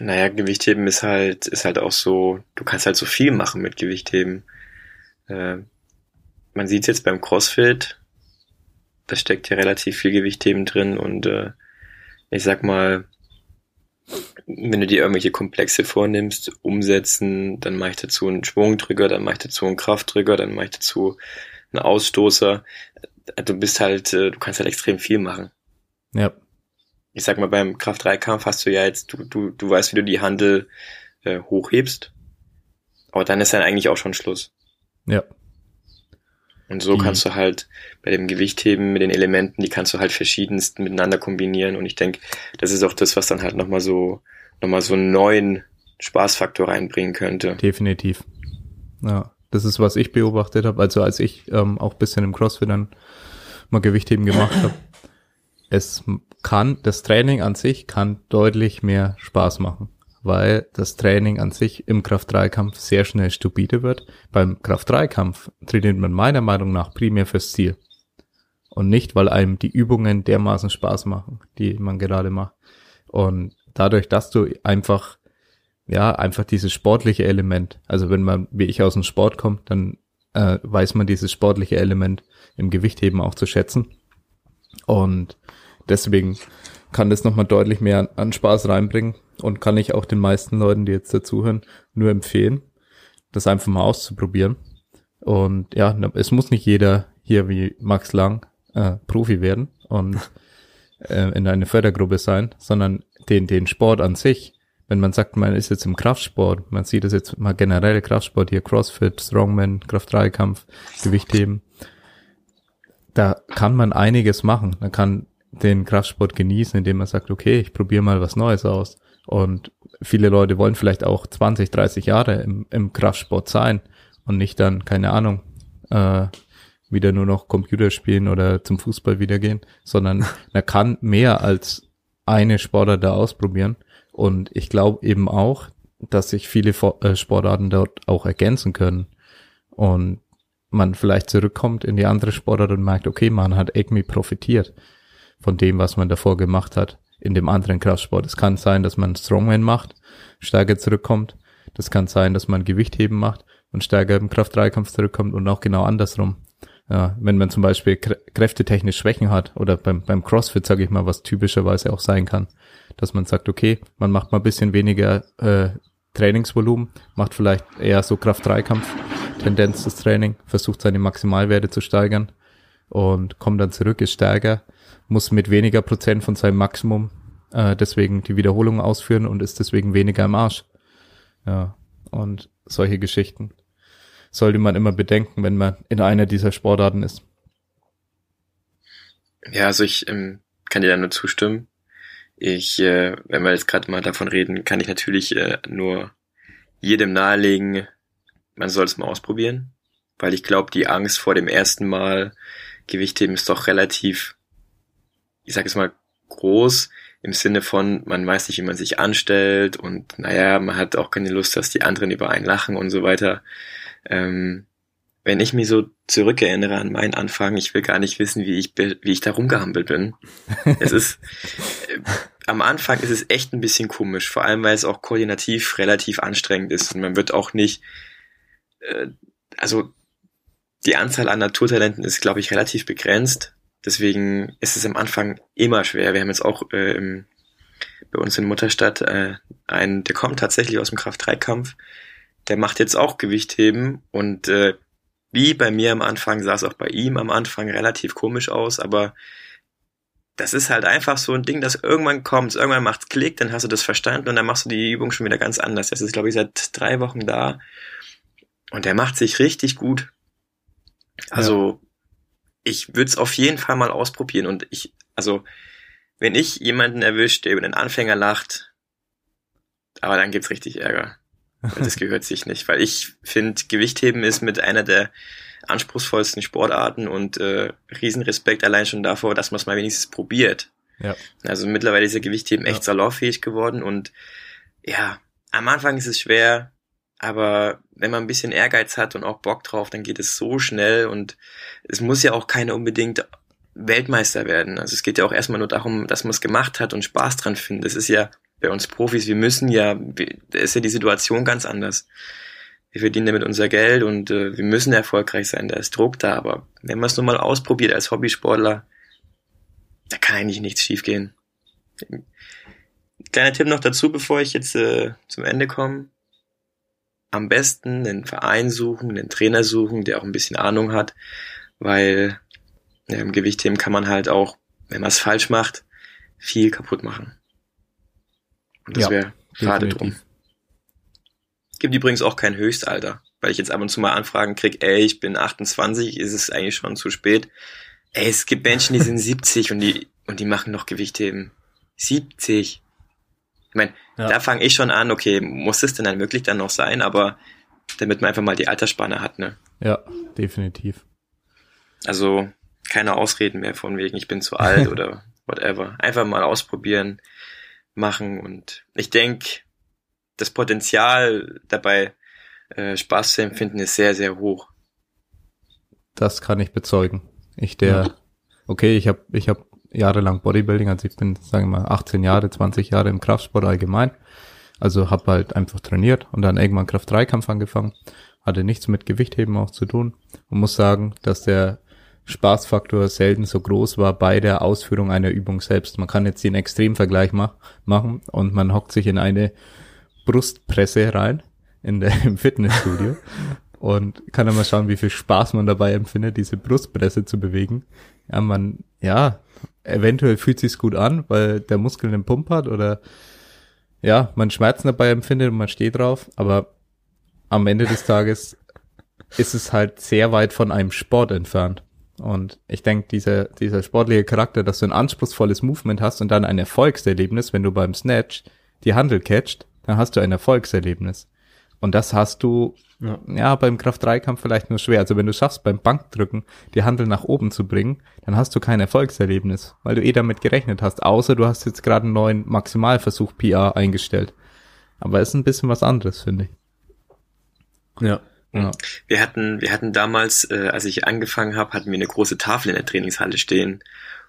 Speaker 2: Naja, Gewichtheben ist halt, ist halt auch so, du kannst halt so viel machen mit Gewichtheben. Äh, man sieht jetzt beim CrossFit, da steckt ja relativ viel Gewichtheben drin und äh, ich sag mal, wenn du dir irgendwelche Komplexe vornimmst, umsetzen, dann mache ich dazu einen Schwungdrücker, dann mache ich dazu einen Kraftdrücker, dann mache ich dazu einen Ausstoßer. Du bist halt, äh, du kannst halt extrem viel machen.
Speaker 3: Ja.
Speaker 2: Ich sag mal, beim Kraft-3-Kampf hast du ja jetzt, du, du, du weißt, wie du die Handel äh, hochhebst. Aber dann ist dann eigentlich auch schon Schluss.
Speaker 3: Ja.
Speaker 2: Und so die. kannst du halt bei dem Gewichtheben mit den Elementen, die kannst du halt verschiedenst miteinander kombinieren. Und ich denke, das ist auch das, was dann halt nochmal so, nochmal so einen neuen Spaßfaktor reinbringen könnte.
Speaker 3: Definitiv. Ja, das ist, was ich beobachtet habe. Also als ich ähm, auch bisschen im CrossFit dann mal Gewichtheben gemacht habe. Es kann, das Training an sich kann deutlich mehr Spaß machen weil das Training an sich im Kraft-3-Kampf sehr schnell stupide wird. Beim Kraft-3-Kampf trainiert man meiner Meinung nach primär fürs Ziel. Und nicht, weil einem die Übungen dermaßen Spaß machen, die man gerade macht. Und dadurch, dass du einfach, ja, einfach dieses sportliche Element, also wenn man, wie ich aus dem Sport kommt, dann äh, weiß man dieses sportliche Element im Gewichtheben auch zu schätzen. Und deswegen kann das nochmal deutlich mehr an, an Spaß reinbringen und kann ich auch den meisten Leuten, die jetzt dazuhören, nur empfehlen, das einfach mal auszuprobieren. Und ja, es muss nicht jeder hier wie Max Lang äh, Profi werden und äh, in eine Fördergruppe sein, sondern den, den Sport an sich, wenn man sagt, man ist jetzt im Kraftsport, man sieht das jetzt mal generell Kraftsport hier, Crossfit, Strongman, Kraft-3-Kampf, Gewichtheben, da kann man einiges machen. Man kann den Kraftsport genießen, indem man sagt, okay, ich probiere mal was Neues aus. Und viele Leute wollen vielleicht auch 20, 30 Jahre im, im Kraftsport sein und nicht dann, keine Ahnung, äh, wieder nur noch Computer spielen oder zum Fußball wieder gehen, sondern man kann mehr als eine Sportart da ausprobieren. Und ich glaube eben auch, dass sich viele äh, Sportarten dort auch ergänzen können. Und man vielleicht zurückkommt in die andere Sportart und merkt, okay, man hat irgendwie profitiert von dem, was man davor gemacht hat in dem anderen Kraftsport. Es kann sein, dass man Strongman macht, stärker zurückkommt. Das kann sein, dass man Gewichtheben macht und stärker im Kraft-3-Kampf zurückkommt und auch genau andersrum. Ja, wenn man zum Beispiel kräftetechnisch Schwächen hat oder beim, beim CrossFit, sage ich mal, was typischerweise auch sein kann, dass man sagt, okay, man macht mal ein bisschen weniger äh, Trainingsvolumen, macht vielleicht eher so Kraft-3-Kampf-Tendenz das Training, versucht seine Maximalwerte zu steigern und kommt dann zurück, ist stärker muss mit weniger Prozent von seinem Maximum äh, deswegen die Wiederholung ausführen und ist deswegen weniger im Arsch. Ja, und solche Geschichten sollte man immer bedenken, wenn man in einer dieser Sportarten ist.
Speaker 2: Ja, also ich ähm, kann dir da nur zustimmen. Ich, äh, wenn wir jetzt gerade mal davon reden, kann ich natürlich äh, nur jedem nahelegen, man soll es mal ausprobieren, weil ich glaube, die Angst vor dem ersten Mal Gewichtheben ist doch relativ, ich sage es mal, groß im Sinne von, man weiß nicht, wie man sich anstellt und naja, man hat auch keine Lust, dass die anderen über einen lachen und so weiter. Ähm, wenn ich mich so zurückerinnere an meinen Anfang, ich will gar nicht wissen, wie ich, wie ich da rumgehampelt bin. es ist, äh, am Anfang ist es echt ein bisschen komisch, vor allem weil es auch koordinativ relativ anstrengend ist und man wird auch nicht, äh, also die Anzahl an Naturtalenten ist, glaube ich, relativ begrenzt. Deswegen ist es am Anfang immer schwer. Wir haben jetzt auch äh, im, bei uns in Mutterstadt äh, einen, der kommt tatsächlich aus dem Kraft-3-Kampf. Der macht jetzt auch Gewichtheben und äh, wie bei mir am Anfang sah es auch bei ihm am Anfang relativ komisch aus, aber das ist halt einfach so ein Ding, das irgendwann kommt, irgendwann macht's Klick, dann hast du das verstanden und dann machst du die Übung schon wieder ganz anders. Das ist, glaube ich, seit drei Wochen da und der macht sich richtig gut. Also. Ich würde es auf jeden Fall mal ausprobieren und ich, also wenn ich jemanden erwischt, der über den Anfänger lacht, aber dann gibt's richtig Ärger. Das gehört sich nicht, weil ich finde, Gewichtheben ist mit einer der anspruchsvollsten Sportarten und äh, Riesenrespekt allein schon davor, dass man es mal wenigstens probiert. Ja. Also mittlerweile ist ja Gewichtheben echt ja. salonfähig geworden und ja, am Anfang ist es schwer, aber wenn man ein bisschen Ehrgeiz hat und auch Bock drauf, dann geht es so schnell und es muss ja auch keine unbedingt Weltmeister werden. Also es geht ja auch erstmal nur darum, dass man es gemacht hat und Spaß dran findet. Das ist ja bei uns Profis, wir müssen ja, da ist ja die Situation ganz anders. Wir verdienen damit unser Geld und äh, wir müssen erfolgreich sein, da ist Druck da, aber wenn man es nur mal ausprobiert als Hobbysportler, da kann eigentlich nichts schiefgehen. Kleiner Tipp noch dazu, bevor ich jetzt äh, zum Ende komme. Am besten einen Verein suchen, einen Trainer suchen, der auch ein bisschen Ahnung hat, weil ja, im Gewichtheben kann man halt auch, wenn man es falsch macht, viel kaputt machen. Und das ja, wäre schade drum. Gibt übrigens auch kein Höchstalter, weil ich jetzt ab und zu mal Anfragen krieg, ey, ich bin 28, ist es eigentlich schon zu spät. Ey, es gibt Menschen, die sind 70 und die, und die machen noch Gewichtheben. 70. Ich meine, ja. da fange ich schon an, okay, muss es denn dann wirklich dann noch sein, aber damit man einfach mal die Altersspanne hat, ne?
Speaker 3: Ja, definitiv.
Speaker 2: Also keine Ausreden mehr von wegen, ich bin zu alt oder whatever. Einfach mal ausprobieren machen. Und ich denke, das Potenzial dabei, äh, Spaß zu empfinden, ist sehr, sehr hoch.
Speaker 3: Das kann ich bezeugen. Ich der, okay, ich habe ich hab jahrelang Bodybuilding, also ich bin, sagen wir mal, 18 Jahre, 20 Jahre im Kraftsport allgemein. Also habe halt einfach trainiert und dann irgendwann Kraft-3-Kampf angefangen. Hatte nichts mit Gewichtheben auch zu tun und muss sagen, dass der Spaßfaktor selten so groß war bei der Ausführung einer Übung selbst. Man kann jetzt den Extremvergleich mach, machen und man hockt sich in eine Brustpresse rein in der, im Fitnessstudio und kann dann mal schauen, wie viel Spaß man dabei empfindet, diese Brustpresse zu bewegen. Ja, man, ja, eventuell fühlt sich's gut an, weil der Muskel einen Pump hat oder ja, man Schmerzen dabei empfindet und man steht drauf, aber am Ende des Tages ist es halt sehr weit von einem Sport entfernt. Und ich denke, dieser, dieser sportliche Charakter, dass du ein anspruchsvolles Movement hast und dann ein Erfolgserlebnis, wenn du beim Snatch die Handel catcht, dann hast du ein Erfolgserlebnis. Und das hast du, ja, ja beim Kraft-3-Kampf vielleicht nur schwer. Also wenn du schaffst, beim Bankdrücken die Handel nach oben zu bringen, dann hast du kein Erfolgserlebnis, weil du eh damit gerechnet hast. Außer du hast jetzt gerade einen neuen Maximalversuch PR eingestellt. Aber es ist ein bisschen was anderes, finde ich.
Speaker 2: Ja. Ja. Wir hatten, wir hatten damals, äh, als ich angefangen habe, hatten wir eine große Tafel in der Trainingshalle stehen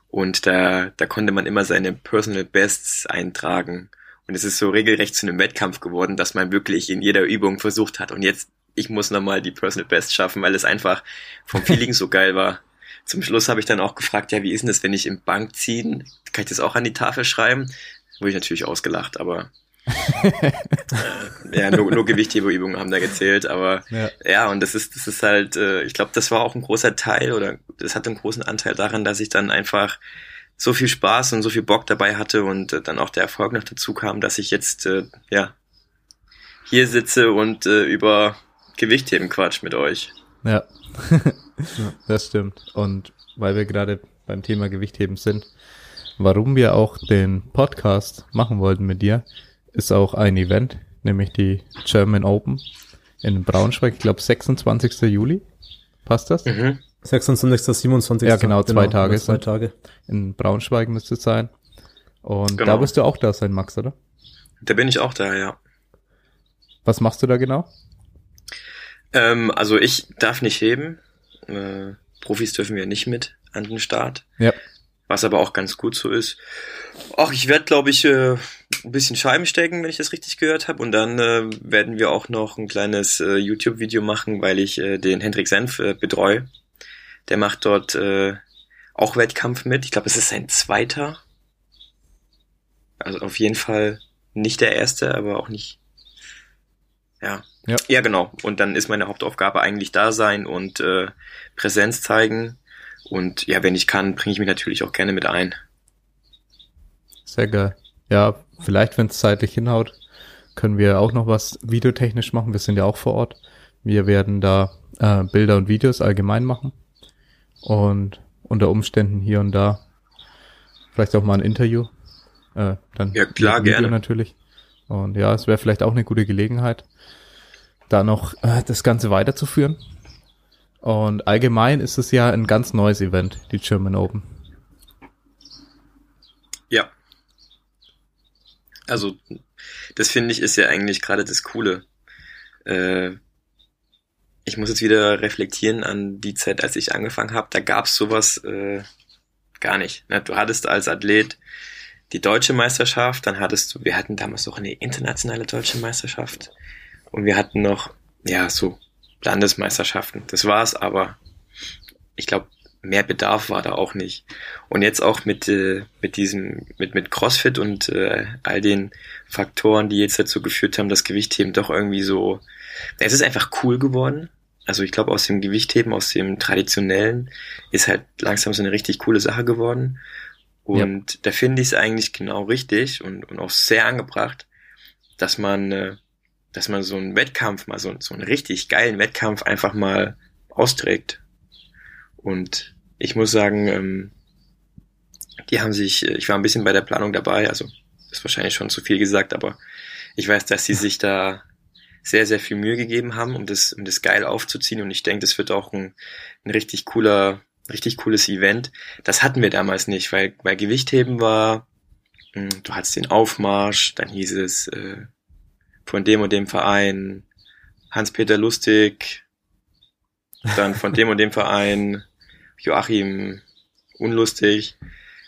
Speaker 2: und da, da konnte man immer seine Personal Bests eintragen. Und es ist so regelrecht zu einem Wettkampf geworden, dass man wirklich in jeder Übung versucht hat. Und jetzt, ich muss nochmal die Personal Best schaffen, weil es einfach vom Feeling so geil war. Zum Schluss habe ich dann auch gefragt, ja, wie ist denn das, wenn ich im Bank ziehen? Kann ich das auch an die Tafel schreiben? Wurde ich natürlich ausgelacht, aber äh, ja, nur, nur Gewichtheberübungen haben da gezählt, aber ja, ja und das ist, das ist halt, äh, ich glaube, das war auch ein großer Teil oder das hat einen großen Anteil daran, dass ich dann einfach so viel Spaß und so viel Bock dabei hatte und äh, dann auch der Erfolg noch dazu kam, dass ich jetzt äh, ja hier sitze und äh, über Gewichtheben quatsch mit euch.
Speaker 3: Ja. das stimmt. Und weil wir gerade beim Thema Gewichtheben sind, warum wir auch den Podcast machen wollten mit dir, ist auch ein Event, nämlich die German Open in Braunschweig, ich glaube 26. Juli. Passt das?
Speaker 1: Mhm. 26. 27.
Speaker 3: Ja, genau, zwei
Speaker 1: genau,
Speaker 3: Tage.
Speaker 1: Zwei Tage.
Speaker 3: In Braunschweig müsste es sein. Und
Speaker 2: Genau.
Speaker 3: da wirst du auch da sein, Max, oder?
Speaker 2: Da bin ich auch da, ja.
Speaker 3: Was machst du da genau?
Speaker 2: Ähm, also ich darf nicht heben. Äh, Profis dürfen wir nicht mit an den Start.
Speaker 3: Ja.
Speaker 2: Was aber auch ganz gut so ist. Ach, ich werde, glaube ich, äh, ein bisschen Scheiben stecken, wenn ich das richtig gehört habe. Und dann äh, werden wir auch noch ein kleines äh, YouTube-Video machen, weil ich äh, den Hendrik Senf äh, betreue. Der macht dort äh, auch Wettkampf mit. Ich glaube, es ist sein zweiter. Also auf jeden Fall nicht der erste, aber auch nicht. Ja.
Speaker 3: Ja.
Speaker 2: Ja, genau. Und dann ist meine Hauptaufgabe eigentlich da sein und äh, Präsenz zeigen. Und ja, wenn ich kann, bringe ich mich natürlich auch gerne mit ein.
Speaker 3: Sehr geil. Ja, vielleicht, wenn es zeitlich hinhaut, können wir auch noch was videotechnisch machen. Wir sind ja auch vor Ort. Wir werden da äh, Bilder und Videos allgemein machen. Und unter Umständen hier und da vielleicht auch mal ein Interview. Äh, dann
Speaker 2: Ja, klar,
Speaker 3: Video
Speaker 2: gerne.
Speaker 3: natürlich. Und ja, es wäre vielleicht auch eine gute Gelegenheit, da noch äh, das Ganze weiterzuführen. Und allgemein ist es ja ein ganz neues Event, die German Open.
Speaker 2: Ja. Also, das finde ich ist ja eigentlich gerade das Coole. Äh, ich muss jetzt wieder reflektieren an die Zeit, als ich angefangen habe. Da gab's sowas äh, gar nicht. Ne? Du hattest als Athlet die deutsche Meisterschaft, dann hattest du, wir hatten damals noch eine internationale deutsche Meisterschaft und wir hatten noch, ja, so Landesmeisterschaften. Das war's, aber ich glaube, mehr Bedarf war da auch nicht. Und jetzt auch mit, äh, mit diesem, mit, mit CrossFit und äh, all den Faktoren, die jetzt dazu geführt haben, das Gewichtheben doch irgendwie so, es ist einfach cool geworden. Also ich glaube, aus dem Gewichtheben, aus dem traditionellen, ist halt langsam so eine richtig coole Sache geworden. Und da finde ich es eigentlich genau richtig und, und auch sehr angebracht, dass man, äh, dass man so einen Wettkampf, mal so, so einen richtig geilen Wettkampf einfach mal austrägt. Und ich muss sagen, ähm, die haben sich, äh, ich war ein bisschen bei der Planung dabei, also ist wahrscheinlich schon zu viel gesagt, aber ich weiß, dass sie sich da sehr, sehr viel Mühe gegeben haben, um das, um das geil aufzuziehen. Und ich denke, das wird auch ein, ein richtig cooler, richtig cooles Event. Das hatten wir damals nicht, weil bei Gewichtheben war, mh, du hattest den Aufmarsch, dann hieß es äh, von dem und dem Verein Hans-Peter Lustig, dann von dem und dem Verein Joachim Unlustig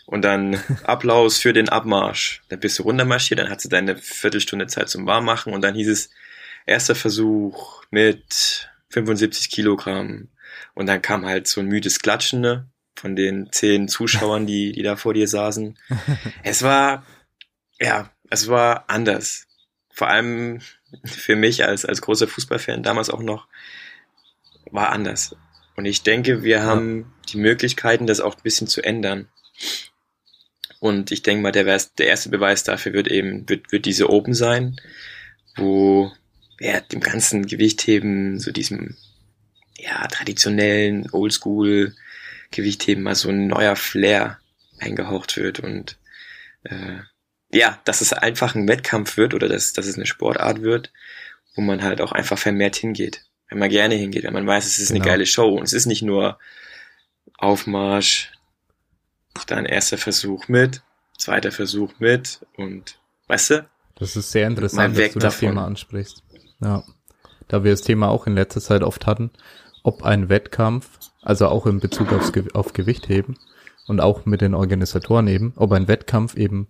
Speaker 2: und dann Applaus für den Abmarsch. Dann bist du runtermarschiert, dann hattest du deine Viertelstunde Zeit zum Warmmachen und dann hieß es erster Versuch mit 75 Kilogramm und dann kam halt so ein müdes Klatschen ne, von den zehn Zuschauern, die, die da vor dir saßen. Es war, ja, es war anders. Vor allem für mich als, als großer Fußballfan damals auch noch, war anders. Und ich denke, wir haben die Möglichkeiten, das auch ein bisschen zu ändern. Und ich denke mal, der, der erste Beweis dafür wird eben, wird, wird diese Open sein, wo ja, dem ganzen Gewichtheben, so diesem ja, traditionellen Oldschool Gewichtheben mal so ein neuer Flair eingehaucht wird und äh, ja, dass es einfach ein Wettkampf wird oder dass, dass es eine Sportart wird, wo man halt auch einfach vermehrt hingeht. Wenn man gerne hingeht, wenn man weiß, es ist eine
Speaker 3: Genau.
Speaker 2: geile Show und es ist nicht nur Aufmarsch, dann erster Versuch mit, zweiter Versuch mit und weißt du?
Speaker 3: Das ist sehr interessant, dass du das
Speaker 2: davon.
Speaker 3: Thema ansprichst. Ja. Da wir das Thema auch in letzter Zeit oft hatten, ob ein Wettkampf, also auch in Bezug aufs, auf Gewichtheben und auch mit den Organisatoren eben, ob ein Wettkampf eben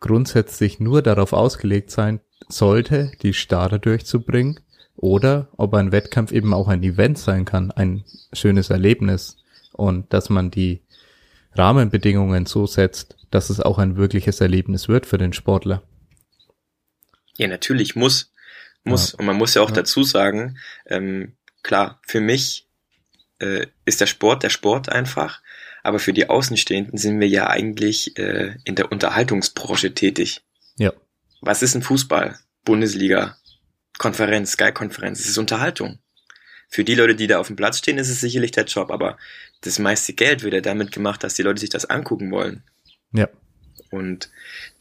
Speaker 3: grundsätzlich nur darauf ausgelegt sein sollte, die Starter durchzubringen, oder ob ein Wettkampf eben auch ein Event sein kann, ein schönes Erlebnis und dass man die Rahmenbedingungen so setzt, dass es auch ein wirkliches Erlebnis wird für den Sportler.
Speaker 2: Ja, natürlich muss. Muss.
Speaker 3: Ja.
Speaker 2: Und man muss ja auch
Speaker 3: Ja.
Speaker 2: dazu sagen, ähm, klar, für mich äh, ist der Sport der Sport einfach, aber für die Außenstehenden sind wir ja eigentlich äh, in der Unterhaltungsbranche tätig.
Speaker 3: Ja.
Speaker 2: Was ist ein Fußball? Bundesliga, Konferenz, Sky-Konferenz, es ist Unterhaltung. Für die Leute, die da auf dem Platz stehen, ist es sicherlich der Job, aber das meiste Geld wird ja damit gemacht, dass die Leute sich das angucken wollen.
Speaker 3: Ja.
Speaker 2: Und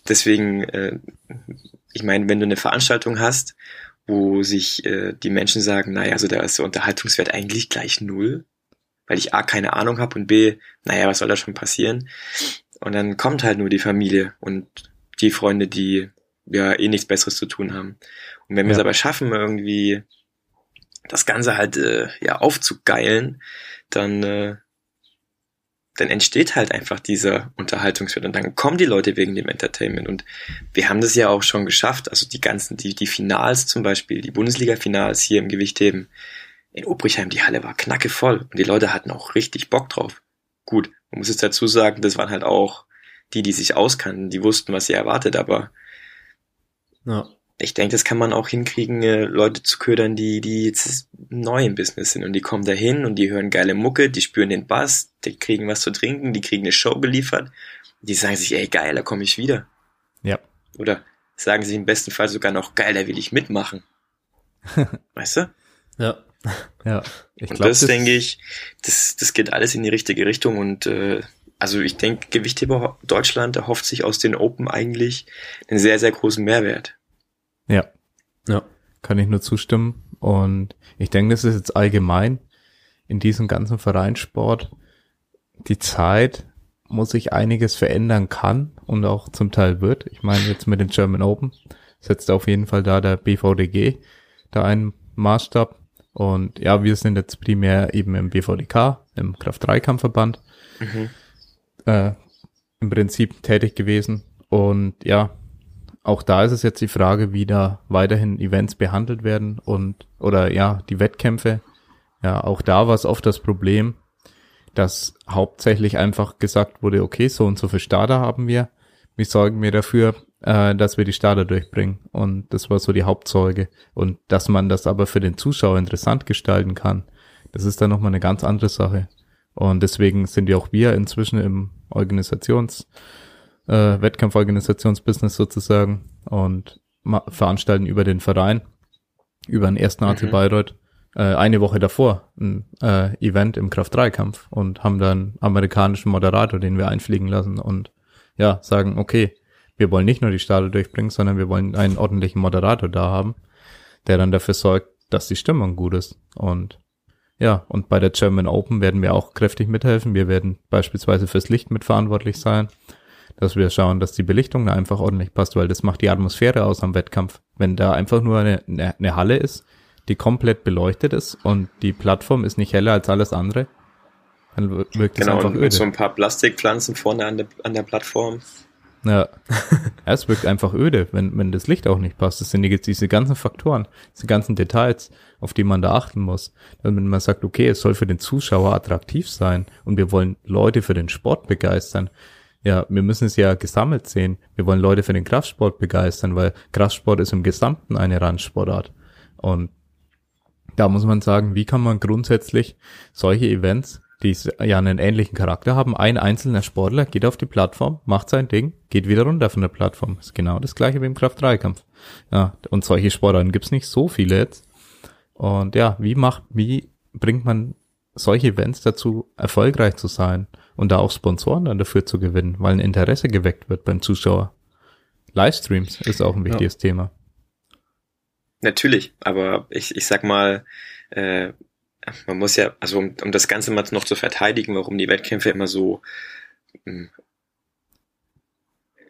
Speaker 2: deswegen, äh, ich meine, wenn du eine Veranstaltung hast, wo sich äh, die Menschen sagen, naja, also da ist der Unterhaltungswert eigentlich gleich null, weil ich A, keine Ahnung habe und B, naja, was soll da schon passieren? Und dann kommt halt nur die Familie und die Freunde, die ja eh nichts Besseres zu tun haben. Und wenn wir es aber schaffen, irgendwie das Ganze halt äh, ja aufzugeilen, dann äh, dann entsteht halt einfach dieser Unterhaltungswert und dann kommen die Leute wegen dem Entertainment. Und wir haben das ja auch schon geschafft, also die ganzen, die, die Finals zum Beispiel, die Bundesliga-Finals hier im Gewichtheben in Obrichheim, die Halle war knackevoll und die Leute hatten auch richtig Bock drauf. Gut, man muss jetzt dazu sagen, das waren halt auch die, die sich auskannten, die wussten, was sie erwartet, aber ja ich denke, das kann man auch hinkriegen, äh, Leute zu ködern, die, die jetzt neu im Business sind und die kommen dahin und die hören geile Mucke, die spüren den Bass, die kriegen was zu trinken, die kriegen eine Show geliefert, die sagen sich, ey geil, da komme ich wieder.
Speaker 3: Ja.
Speaker 2: Oder sagen sich im besten Fall sogar noch, geil, da will ich mitmachen. weißt du?
Speaker 1: Ja.
Speaker 3: Ja.
Speaker 2: Ich und glaub, das, das denke ich, das, das geht alles in die richtige Richtung und äh, also ich denke, Gewichtheber Deutschland erhofft sich aus den Open eigentlich einen sehr, sehr großen Mehrwert.
Speaker 3: Ja. Ja. Kann ich nur zustimmen. Und ich denke, das ist jetzt allgemein in diesem ganzen Vereinssport die Zeit, wo sich einiges verändern kann und auch zum Teil wird. Ich meine, jetzt mit den German Open setzt auf jeden Fall da der BVDG da einen Maßstab. Und ja, wir sind jetzt primär eben im BVDK, im Kraft-3-Kampfverband, mhm. äh, im Prinzip tätig gewesen. Und ja, auch da ist es jetzt die Frage, wie da weiterhin Events behandelt werden und oder ja, die Wettkämpfe. Ja, auch da war es oft das Problem, dass hauptsächlich einfach gesagt wurde, okay, so und so viel Starter haben wir. Wie sorgen wir dafür, äh, dass wir die Starter durchbringen? Und das war so die Hauptzeuge. Und dass man das aber für den Zuschauer interessant gestalten kann, das ist dann nochmal eine ganz andere Sache. Und deswegen sind ja auch wir inzwischen im Organisations- äh, Wettkampforganisationsbusiness sozusagen und veranstalten über den Verein, über den ersten AC mhm. Bayreuth, äh, eine Woche davor ein äh, Event im Kraft-3-Kampf und haben dann amerikanischen Moderator, den wir einfliegen lassen und ja, sagen, okay, wir wollen nicht nur die Starter durchbringen, sondern wir wollen einen ordentlichen Moderator da haben, der dann dafür sorgt, dass die Stimmung gut ist. Und ja, und bei der German Open werden wir auch kräftig mithelfen. Wir werden beispielsweise fürs Licht mitverantwortlich sein dass wir schauen, dass die Belichtung da einfach ordentlich passt, weil das macht die Atmosphäre aus am Wettkampf. Wenn da einfach nur eine, eine, eine Halle ist, die komplett beleuchtet ist und die Plattform ist nicht heller als alles andere, dann wirkt es genau, einfach öde. Genau,
Speaker 2: so ein paar Plastikpflanzen vorne an der, an der Plattform.
Speaker 3: Ja. ja, es wirkt einfach öde, wenn, wenn das Licht auch nicht passt. Das sind die, diese ganzen Faktoren, diese ganzen Details, auf die man da achten muss. Damit man sagt, okay, es soll für den Zuschauer attraktiv sein und wir wollen Leute für den Sport begeistern, ja, wir müssen es ja gesammelt sehen. Wir wollen Leute für den Kraftsport begeistern, weil Kraftsport ist im Gesamten eine Randsportart. Und da muss man sagen, wie kann man grundsätzlich solche Events, die ja einen ähnlichen Charakter haben, ein einzelner Sportler geht auf die Plattform, macht sein Ding, geht wieder runter von der Plattform. Ist genau das gleiche wie im Kraft-3-Kampf. Ja, und solche Sportarten gibt's nicht so viele jetzt. Und ja, wie macht, wie bringt man solche Events dazu, erfolgreich zu sein und da auch Sponsoren dann dafür zu gewinnen, weil ein Interesse geweckt wird beim Zuschauer. Livestreams ist auch ein wichtiges ja. Thema.
Speaker 2: Natürlich, aber ich, ich sag mal, äh, man muss ja, also um, um das Ganze mal noch zu verteidigen, warum die Wettkämpfe immer so mh, hm,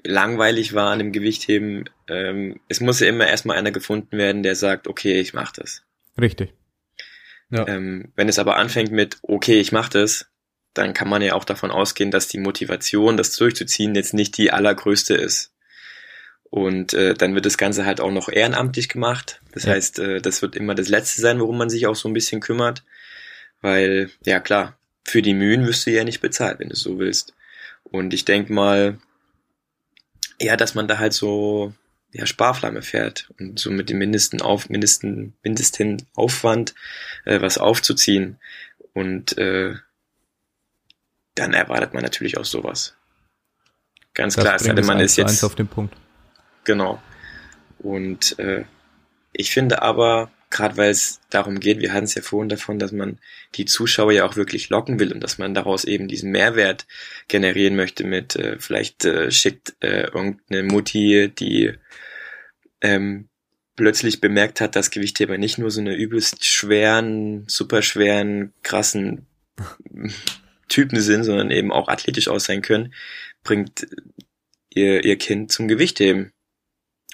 Speaker 2: langweilig waren im Gewichtheben, ähm, es muss ja immer erstmal einer gefunden werden, der sagt, okay, ich mach das.
Speaker 3: Richtig.
Speaker 2: Ja. Ähm, wenn es aber anfängt mit, okay, ich mach das, dann kann man ja auch davon ausgehen, dass die Motivation, das durchzuziehen, jetzt nicht die allergrößte ist. Und äh, dann wird das Ganze halt auch noch ehrenamtlich gemacht. Das ja. heißt, äh, das wird immer das Letzte sein, worum man sich auch so ein bisschen kümmert. Weil, ja klar, für die Mühen wirst du ja nicht bezahlt, wenn du so willst. Und ich denk mal, ja, dass man da halt so ja, Sparflamme fährt und so mit dem mindesten auf mindesten mindesten Aufwand äh, was aufzuziehen und äh, dann erwartet man natürlich auch sowas. Ganz das klar, es sei man ist jetzt
Speaker 3: auf den Punkt.
Speaker 2: Genau. Und äh, ich finde aber, gerade weil es darum geht, wir hatten es ja vorhin davon, dass man die Zuschauer ja auch wirklich locken will und dass man daraus eben diesen Mehrwert generieren möchte mit, äh, vielleicht äh, schickt äh, irgendeine Mutti, die ähm, plötzlich bemerkt hat, dass Gewichtheber nicht nur so eine übelst schweren, super schweren, krassen Typen sind, sondern eben auch athletisch aussehen können, bringt ihr, ihr Kind zum Gewichtheben.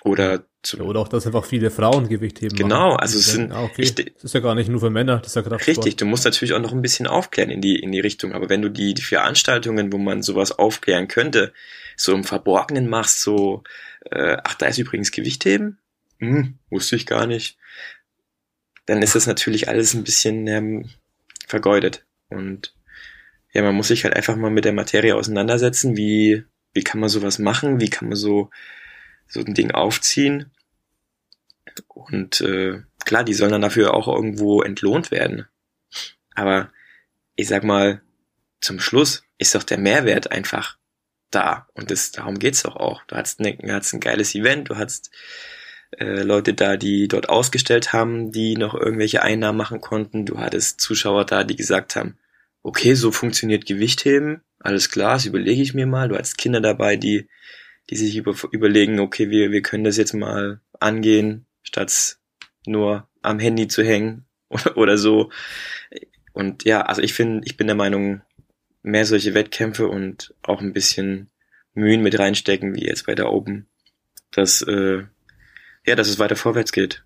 Speaker 2: Oder zu,
Speaker 1: oder auch, dass einfach viele Frauen Gewicht heben.
Speaker 2: Genau,
Speaker 1: machen.
Speaker 2: also es sind,
Speaker 1: ah, okay.
Speaker 2: ich,
Speaker 1: das ist ja gar nicht nur für Männer, das ist ja Kraftsport.
Speaker 2: Richtig, du musst natürlich auch noch ein bisschen aufklären in die, in die Richtung. Aber wenn du die, die Veranstaltungen, wo man sowas aufklären könnte, so im Verborgenen machst, so, äh, ach, da ist übrigens Gewichtheben? Hm, wusste ich gar nicht. Dann ist das natürlich alles ein bisschen ähm, vergeudet. Und ja, man muss sich halt einfach mal mit der Materie auseinandersetzen. Wie, wie kann man sowas machen? Wie kann man so, so ein Ding aufziehen? Und äh, klar, die sollen dann dafür auch irgendwo entlohnt werden. Aber ich sag mal, zum Schluss ist doch der Mehrwert einfach da. Und das, darum geht's doch auch. Du hast, du hast ein geiles Event, du hast äh, Leute da, die dort ausgestellt haben, die noch irgendwelche Einnahmen machen konnten. Du hattest Zuschauer da, die gesagt haben, okay, so funktioniert Gewichtheben, alles klar, das überlege ich mir mal. Du hattest Kinder dabei, die, die sich über, überlegen, okay, wir, wir können das jetzt mal angehen, statt nur am Handy zu hängen oder, oder so. Und ja, also ich finde, ich bin der Meinung, mehr solche Wettkämpfe und auch ein bisschen Mühen mit reinstecken, wie jetzt bei der Open, dass, äh, ja, dass es weiter vorwärts geht.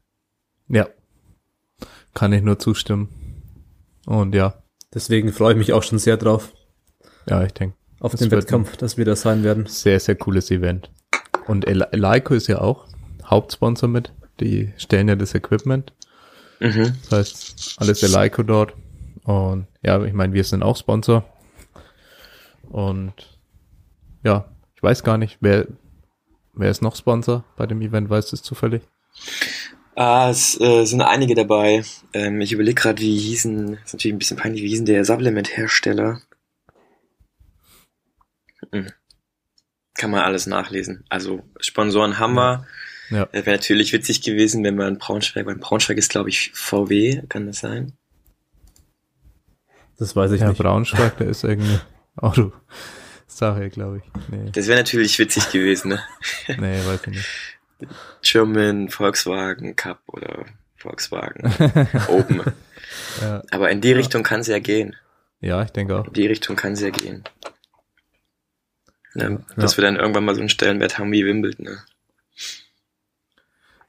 Speaker 3: Ja. Kann ich nur zustimmen. Und ja.
Speaker 1: Deswegen freue ich mich auch schon sehr drauf.
Speaker 3: Ja, ich denke.
Speaker 1: Auf den Wettkampf, dass wir das sein werden.
Speaker 3: Sehr, sehr cooles Event. Und Eleiko ist ja auch Hauptsponsor mit. Die stellen ja das Equipment. Mhm. Das heißt, alles Eleiko dort. Und ja, ich meine, wir sind auch Sponsor. Und ja, ich weiß gar nicht, wer, wer ist noch Sponsor bei dem Event, weißt du es zufällig?
Speaker 2: Ah, es äh, sind einige dabei. Ähm, ich überlege gerade, wie hießen, ist natürlich ein bisschen peinlich, wie hießen der Supplement-Hersteller? Hm. Kann man alles nachlesen. Also Sponsoren haben wir. Ja. Äh, Wäre natürlich witzig gewesen, wenn man Braunschweig, weil Braunschweig ist, glaube ich, VW, kann das sein?
Speaker 3: Das weiß ich ja, nicht. Braunschweig, der ist irgendwie Auto. Sache, glaube ich.
Speaker 2: Nee. Das wäre natürlich witzig gewesen, ne?
Speaker 3: nee, weiß ich nicht.
Speaker 2: German Volkswagen Cup oder Volkswagen Open. Ja. Aber in die Richtung kann es ja gehen.
Speaker 3: Ja, ich denke auch.
Speaker 2: In die Richtung kann es ja gehen. Ne? Dass ja. wir dann irgendwann mal so einen Stellenwert haben wie Wimbledon. Ne?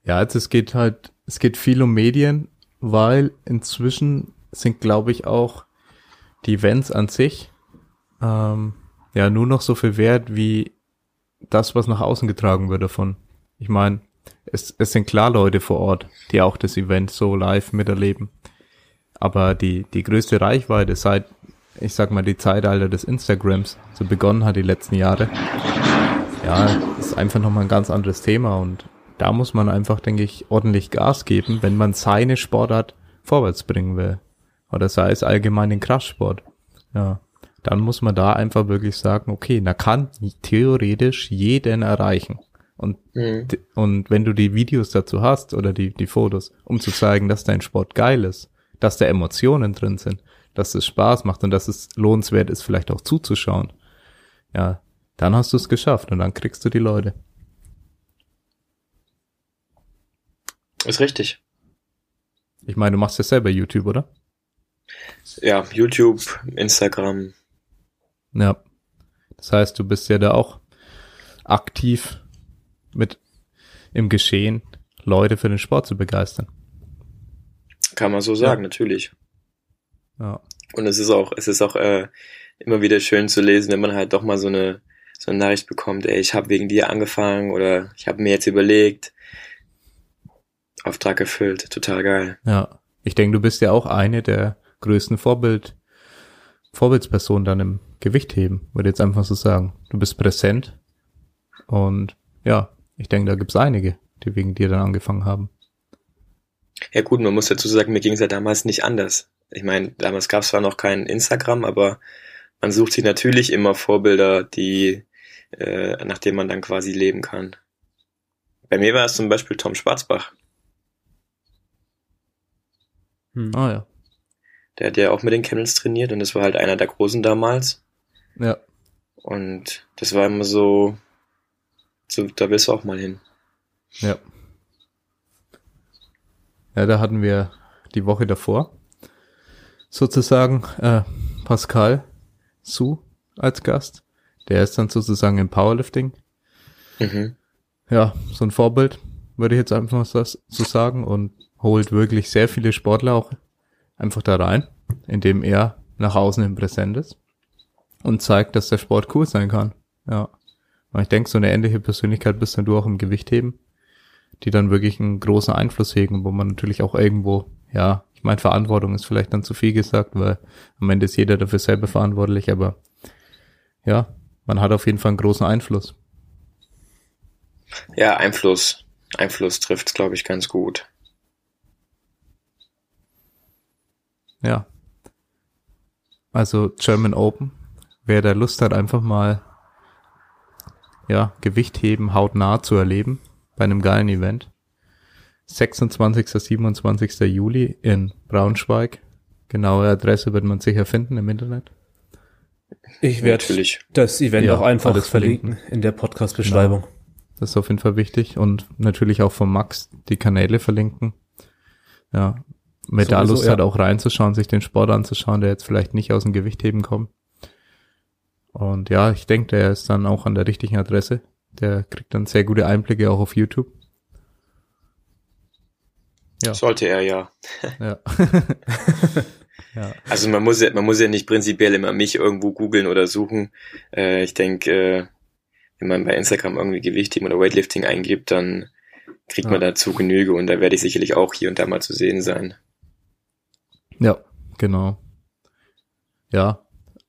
Speaker 3: Ja, also es geht halt, es geht viel um Medien, weil inzwischen sind, glaube ich, auch die Events an sich ähm, ja nur noch so viel wert wie das, was nach außen getragen wird davon. Ich meine, es, es sind klar Leute vor Ort, die auch das Event so live miterleben. Aber die, die größte Reichweite seit, ich sag mal, die Zeitalter des Instagrams so begonnen hat die letzten Jahre, ja, ist einfach nochmal ein ganz anderes Thema und da muss man einfach, denke ich, ordentlich Gas geben, wenn man seine Sportart vorwärts bringen will. Oder sei es allgemein den Kraftsport. Ja dann muss man da einfach wirklich sagen, okay, da kann theoretisch jeden erreichen. Und, mhm. und wenn du die Videos dazu hast oder die, die Fotos, um zu zeigen, dass dein Sport geil ist, dass da Emotionen drin sind, dass es Spaß macht und dass es lohnenswert ist, vielleicht auch zuzuschauen, ja, dann hast du es geschafft und dann kriegst du die Leute.
Speaker 2: Ist richtig.
Speaker 3: Ich meine, du machst ja selber YouTube, oder?
Speaker 2: Ja, YouTube, Instagram,
Speaker 3: ja. Das heißt, du bist ja da auch aktiv mit im Geschehen, Leute für den Sport zu begeistern.
Speaker 2: Kann man so sagen, ja. natürlich. Ja. Und es ist auch, es ist auch äh, immer wieder schön zu lesen, wenn man halt doch mal so eine so eine Nachricht bekommt, ey, ich habe wegen dir angefangen oder ich habe mir jetzt überlegt, Auftrag erfüllt, total geil.
Speaker 3: Ja, ich denke, du bist ja auch eine der größten Vorbild Vorbildspersonen dann im Gewicht heben, würde jetzt einfach so sagen. Du bist präsent und ja, ich denke, da gibt's einige, die wegen dir dann angefangen haben.
Speaker 2: Ja gut, man muss dazu sagen, mir ging es ja damals nicht anders. Ich meine, damals gab es zwar noch kein Instagram, aber man sucht sich natürlich immer Vorbilder, die äh, nach denen man dann quasi leben kann. Bei mir war es zum Beispiel Tom Schwarzbach.
Speaker 1: Hm.
Speaker 3: Ah ja.
Speaker 2: Der hat ja auch mit den Camels trainiert und das war halt einer der Großen damals.
Speaker 3: Ja.
Speaker 2: Und das war immer so, so da willst du auch mal hin.
Speaker 3: Ja. Ja, da hatten wir die Woche davor sozusagen äh, Pascal Su als Gast. Der ist dann sozusagen im Powerlifting.
Speaker 2: Mhm.
Speaker 3: Ja, so ein Vorbild, würde ich jetzt einfach so so sagen und holt wirklich sehr viele Sportler auch einfach da rein, indem er nach außen hin präsent ist und zeigt, dass der Sport cool sein kann. Ja. Und ich denke, so eine ähnliche Persönlichkeit bist dann du auch im Gewichtheben, die dann wirklich einen großen Einfluss hegen, wo man natürlich auch irgendwo, ja, ich meine, Verantwortung ist vielleicht dann zu viel gesagt, weil am Ende ist jeder dafür selber verantwortlich, aber ja, man hat auf jeden Fall einen großen Einfluss.
Speaker 2: Ja, Einfluss. Einfluss trifft glaube ich, ganz gut.
Speaker 3: Ja. Also German Open. Wer da Lust hat, einfach mal ja, Gewicht heben, hautnah zu erleben bei einem geilen Event. 26. 27. Juli in Braunschweig. Genaue Adresse wird man sicher finden im Internet.
Speaker 1: Ich werde
Speaker 2: Natürlich.
Speaker 1: das Event
Speaker 3: Ja,
Speaker 1: auch einfach
Speaker 3: alles
Speaker 1: verlinken in der Podcast-Beschreibung.
Speaker 3: Das ist auf jeden Fall wichtig und natürlich auch von Max die Kanäle verlinken. Ja, da
Speaker 1: Sowieso,
Speaker 3: Lust
Speaker 1: ja.
Speaker 3: hat, auch reinzuschauen, sich den Sport anzuschauen, der jetzt vielleicht nicht aus dem Gewichtheben kommt. Und ja, ich denke, der ist dann auch an der richtigen Adresse. Der kriegt dann sehr gute Einblicke auch auf YouTube. Ja.
Speaker 2: Sollte er ja.
Speaker 3: Ja. ja.
Speaker 2: Also man muss ja, man muss ja nicht prinzipiell immer mich irgendwo googeln oder suchen. Äh, ich denke, äh, wenn man bei Instagram irgendwie Gewichtheben oder Weightlifting eingibt, dann kriegt
Speaker 3: Ja.
Speaker 2: man dazu Genüge und da werde ich sicherlich auch hier und da mal zu sehen sein.
Speaker 3: Ja, genau. Ja,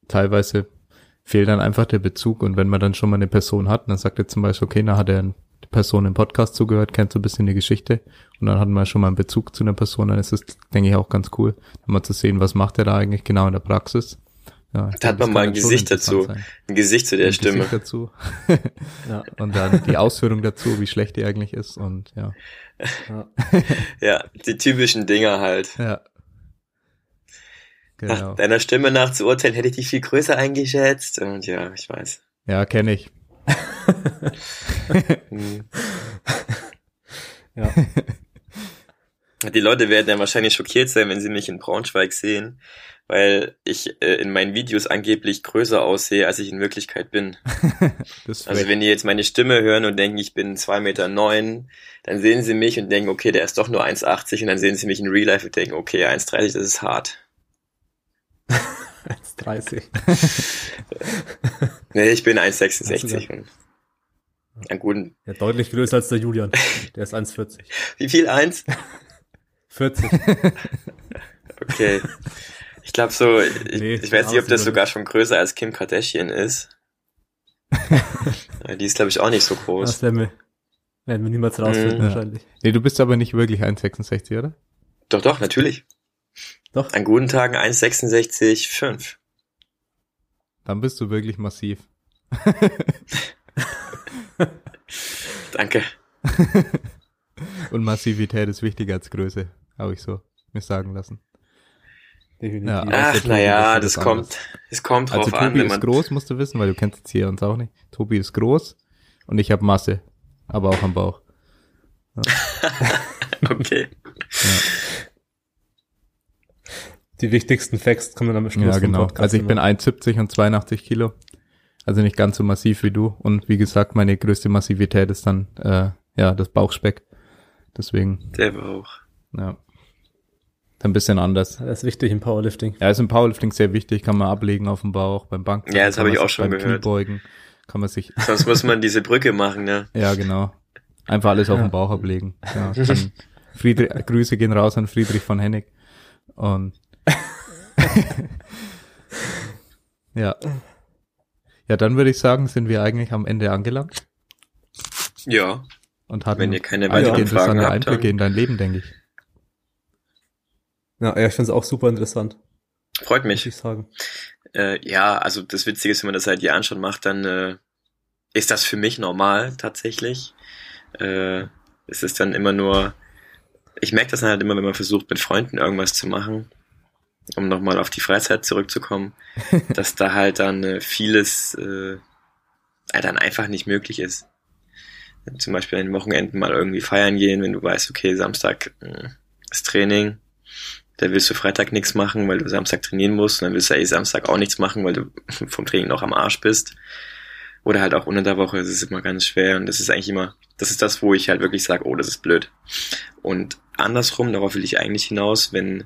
Speaker 3: teilweise fehlt dann einfach der Bezug und wenn man dann schon mal eine Person hat, dann sagt er zum Beispiel, okay, da hat er eine Person im Podcast zugehört, kennt so ein bisschen die Geschichte und dann hat man schon mal einen Bezug zu einer Person, dann ist es, denke ich, auch ganz cool, mal zu sehen, was macht er da eigentlich genau in der Praxis. Ja,
Speaker 2: Da hat man mal ein Gesicht dazu.
Speaker 3: sein.
Speaker 2: Ein Gesicht zu der
Speaker 3: Ein
Speaker 2: Stimme.
Speaker 3: Gesicht dazu
Speaker 1: Ja.
Speaker 3: und dann die Ausführung dazu, wie schlecht die eigentlich ist und ja,
Speaker 1: Ja.
Speaker 2: Ja, die typischen Dinger halt.
Speaker 3: ja.
Speaker 2: Nach
Speaker 3: Genau.
Speaker 2: deiner Stimme nach zu urteilen, hätte ich dich viel größer eingeschätzt. Und ja, ich weiß.
Speaker 3: Ja, kenne ich.
Speaker 1: Ja.
Speaker 2: Die Leute werden dann wahrscheinlich schockiert sein, wenn sie mich in Braunschweig sehen, weil ich äh, in meinen Videos angeblich größer aussehe, als ich in Wirklichkeit bin. Also wenn die jetzt meine Stimme hören und denken, ich bin zwei Meter, neun, dann sehen sie mich und denken, okay, der ist doch nur 1,80 und dann sehen sie mich in Real Life und denken, okay, 1,30, das ist hart.
Speaker 1: 1,30.
Speaker 2: Nee, ich bin
Speaker 1: Hast
Speaker 2: 1,66 und einen guten,
Speaker 1: Ja, deutlich größer als der Julian. Der ist 1,40.
Speaker 2: wie viel? Eins?
Speaker 1: 40.
Speaker 2: Okay. Ich glaube so, ich,
Speaker 1: Nee,
Speaker 2: ich weiß nicht, ob das sogar schon größer als Kim Kardashian ist. Die ist, glaube ich, auch nicht so groß.
Speaker 1: Das werden wir, werden wir niemals rausfinden,
Speaker 2: Mhm.
Speaker 1: wahrscheinlich.
Speaker 3: Nee, du bist aber nicht wirklich 1,66, oder?
Speaker 2: Doch, doch, natürlich.
Speaker 1: Doch.
Speaker 2: An guten Tagen 1,66,5.
Speaker 3: Dann bist du wirklich massiv.
Speaker 2: Danke.
Speaker 3: Und Massivität ist wichtiger als Größe, habe ich so mir sagen lassen.
Speaker 1: Definitiv.
Speaker 3: Ja,
Speaker 2: Ach,
Speaker 3: Tobi,
Speaker 2: naja,
Speaker 3: das
Speaker 2: das kommt, es kommt drauf
Speaker 3: Also
Speaker 2: an,
Speaker 3: Tobi
Speaker 2: wenn
Speaker 3: ist
Speaker 2: man,
Speaker 3: groß, musst du wissen, weil du kennst jetzt hier uns auch nicht. Tobi ist groß und ich habe Masse, aber auch am Bauch.
Speaker 2: okay.
Speaker 1: Die wichtigsten Facts kommen dann am Schluss
Speaker 3: Ja,
Speaker 1: vom
Speaker 3: genau.
Speaker 1: Podcast
Speaker 3: Also ich bin
Speaker 1: immer.
Speaker 3: 1,70 und 82 Kilo. Also nicht ganz so massiv wie du. Und wie gesagt, meine größte Massivität ist dann äh, ja das Bauchspeck. Deswegen,
Speaker 2: Der Bauch.
Speaker 3: ja. Ein bisschen anders.
Speaker 1: Das ist wichtig im Powerlifting.
Speaker 3: Ja, ist im Powerlifting sehr wichtig, kann man ablegen auf dem Bauch, beim Bank.
Speaker 2: Ja, das habe ich auch schon
Speaker 3: beim
Speaker 2: gehört.
Speaker 3: Kniebeugen kann man sich,
Speaker 2: Sonst muss man diese Brücke machen, ne?
Speaker 3: ja genau, einfach alles auf den Bauch ablegen. Ja, dann Friedrich, Grüße gehen raus an Friedrich von Hennig. Und ja. Ja, dann würde ich sagen, sind wir eigentlich am Ende angelangt
Speaker 2: Ja.
Speaker 3: und hatten
Speaker 2: Wenn ihr keine weiteren Fragen
Speaker 3: interessante
Speaker 2: habt,
Speaker 3: Einblicke
Speaker 2: dann
Speaker 3: in dein Leben, denke ich.
Speaker 1: Ja, ja ich finde es auch super interessant,
Speaker 2: freut mich.
Speaker 1: ich sagen.
Speaker 2: Äh, ja, also das Witzige ist, wenn man das seit Jahren schon macht, dann äh, ist das für mich normal tatsächlich. Äh, es ist dann immer nur ich merke das halt immer, wenn man versucht, mit Freunden irgendwas zu machen, um nochmal auf die Freizeit zurückzukommen, dass da halt dann äh, vieles äh, dann einfach nicht möglich ist. Zum Beispiel an den Wochenenden mal irgendwie feiern gehen, wenn du weißt, okay, Samstag äh, ist Training, da willst du Freitag nichts machen, weil du Samstag trainieren musst, und dann willst du eh Samstag auch nichts machen, weil du vom Training noch am Arsch bist. Oder halt auch unter der Woche, das ist immer ganz schwer und das ist eigentlich immer, das ist das, wo ich halt wirklich sage, oh, das ist blöd. Und andersrum, darauf will ich eigentlich hinaus, wenn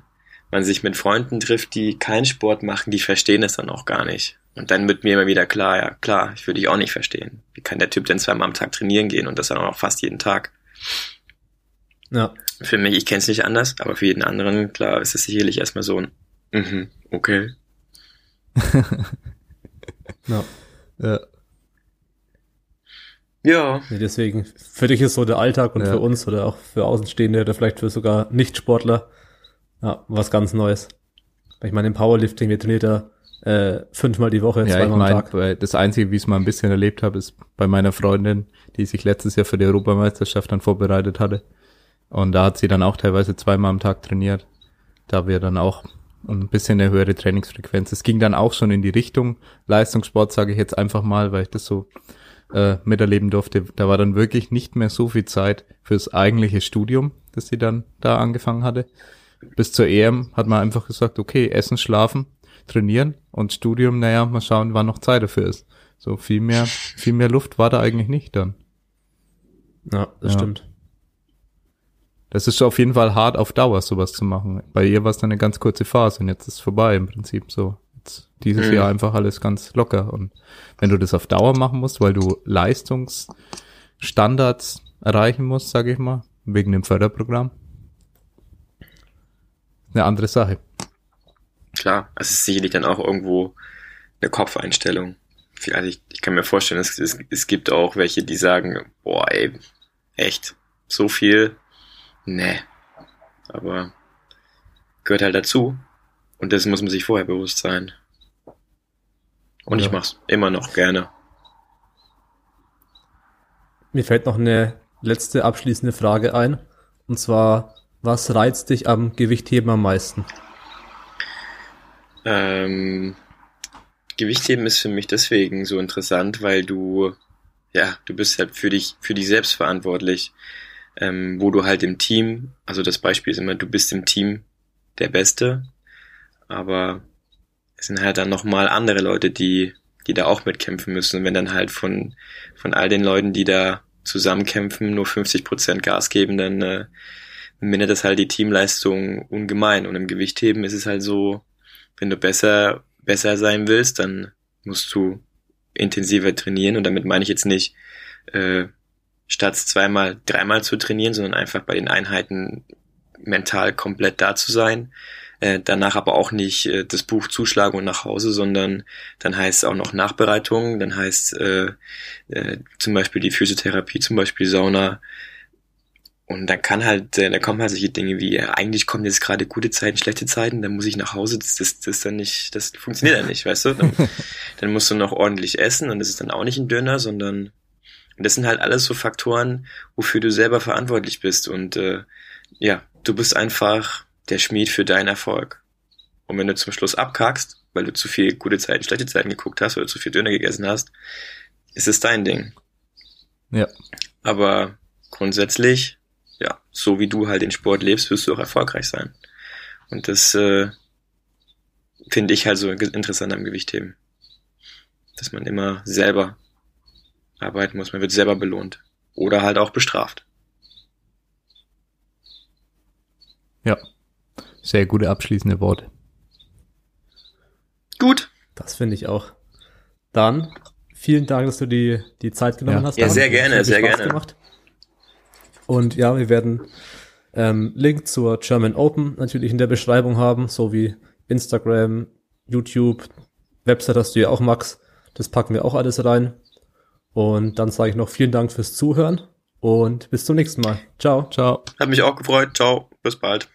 Speaker 2: man sich mit Freunden trifft, die keinen Sport machen, die verstehen es dann auch gar nicht. Und dann wird mir immer wieder klar, ja klar, ich würde dich auch nicht verstehen. Wie kann der Typ denn zweimal am Tag trainieren gehen und das dann auch fast jeden Tag? Ja. Für mich, ich kenne es nicht anders, aber für jeden anderen, klar, ist es sicherlich erstmal so ein, mhm, okay.
Speaker 1: ja. ja. Ja. Deswegen, für dich ist so der Alltag und ja. für uns oder auch für Außenstehende oder vielleicht für sogar Nicht-Sportler, ja, was ganz Neues. Ich meine, im Powerlifting, wir trainiert ja äh, fünfmal die Woche,
Speaker 3: ja, zweimal ich mein, am Tag. Das Einzige, wie ich es mal ein bisschen erlebt habe, ist bei meiner Freundin, die sich letztes Jahr für die Europameisterschaft dann vorbereitet hatte. Und da hat sie dann auch teilweise zweimal am Tag trainiert. Da wir dann auch ein bisschen eine höhere Trainingsfrequenz. Es ging dann auch schon in die Richtung Leistungssport, sage ich jetzt einfach mal, weil ich das so äh, miterleben durfte. Da war dann wirklich nicht mehr so viel Zeit fürs eigentliche Studium, das sie dann da angefangen hatte. Bis zur EM hat man einfach gesagt, okay, essen, schlafen, trainieren und Studium, naja, mal schauen, wann noch Zeit dafür ist. So viel mehr, viel mehr Luft war da eigentlich nicht dann.
Speaker 1: Ja, das ja. stimmt.
Speaker 3: Das ist auf jeden Fall hart auf Dauer, sowas zu machen. Bei ihr war es dann eine ganz kurze Phase und jetzt ist es vorbei im Prinzip so. Jetzt dieses mhm. Jahr einfach alles ganz locker. Und wenn du das auf Dauer machen musst, weil du Leistungsstandards erreichen musst, sage ich mal, wegen dem Förderprogramm, eine andere Sache.
Speaker 2: Klar, es ist sicherlich dann auch irgendwo eine Kopfeinstellung. Also ich, ich kann mir vorstellen, es, es, es gibt auch welche, die sagen, boah, ey, echt, so viel? Nee. Aber gehört halt dazu. Und das muss man sich vorher bewusst sein. Und ja. ich mach's immer noch gerne.
Speaker 1: Mir fällt noch eine letzte abschließende Frage ein. Und zwar, was reizt dich am Gewichtheben am meisten?
Speaker 2: Ähm, Gewichtheben ist für mich deswegen so interessant, weil du, ja, du bist halt für dich, für dich selbst verantwortlich, ähm, wo du halt im Team, also das Beispiel ist immer, du bist im Team der Beste, aber es sind halt dann nochmal andere Leute, die, die da auch mitkämpfen müssen. Und wenn dann halt von, von all den Leuten, die da zusammenkämpfen, nur 50 Prozent Gas geben, dann äh, mindert das halt die Teamleistung ungemein. Und im Gewichtheben ist es halt so, wenn du besser, besser sein willst, dann musst du intensiver trainieren. Und damit meine ich jetzt nicht, äh, statt zweimal, dreimal zu trainieren, sondern einfach bei den Einheiten mental komplett da zu sein. Äh, danach aber auch nicht äh, das Buch zuschlagen und nach Hause, sondern dann heißt es auch noch Nachbereitung, dann heißt äh, äh, zum Beispiel die Physiotherapie, zum Beispiel Sauna, und dann kann halt, äh, da kommen halt solche Dinge wie, ja, eigentlich kommen jetzt gerade gute Zeiten, schlechte Zeiten, dann muss ich nach Hause, das, das, das dann nicht, das funktioniert dann nicht, weißt du? Dann, dann musst du noch ordentlich essen und das ist dann auch nicht ein Döner, sondern und das sind halt alles so Faktoren, wofür du selber verantwortlich bist. Und äh, ja, du bist einfach der Schmied für deinen Erfolg. Und wenn du zum Schluss abkackst, weil du zu viel gute Zeiten, schlechte Zeiten geguckt hast oder zu viel Döner gegessen hast, ist es dein Ding.
Speaker 3: Ja.
Speaker 2: Aber grundsätzlich ja, so wie du halt den Sport lebst, wirst du auch erfolgreich sein. Und das äh, finde ich halt so interessant am Gewichtheben. Dass man immer selber arbeiten muss, man wird selber belohnt. Oder halt auch bestraft.
Speaker 3: Ja, sehr gute abschließende Worte.
Speaker 2: Gut.
Speaker 1: Das finde ich auch. Dann vielen Dank, dass du die, die Zeit genommen
Speaker 2: ja.
Speaker 1: hast.
Speaker 2: Ja, sehr gerne, sehr Spaß gerne.
Speaker 1: Gemacht. Und ja, wir werden ähm, Link zur German Open natürlich in der Beschreibung haben, sowie Instagram, YouTube, Website hast du ja auch, Max. Das packen wir auch alles rein. Und dann sage ich noch vielen Dank fürs Zuhören und bis zum nächsten Mal. Ciao.
Speaker 2: Ciao. Hat mich auch gefreut. Ciao. Bis bald.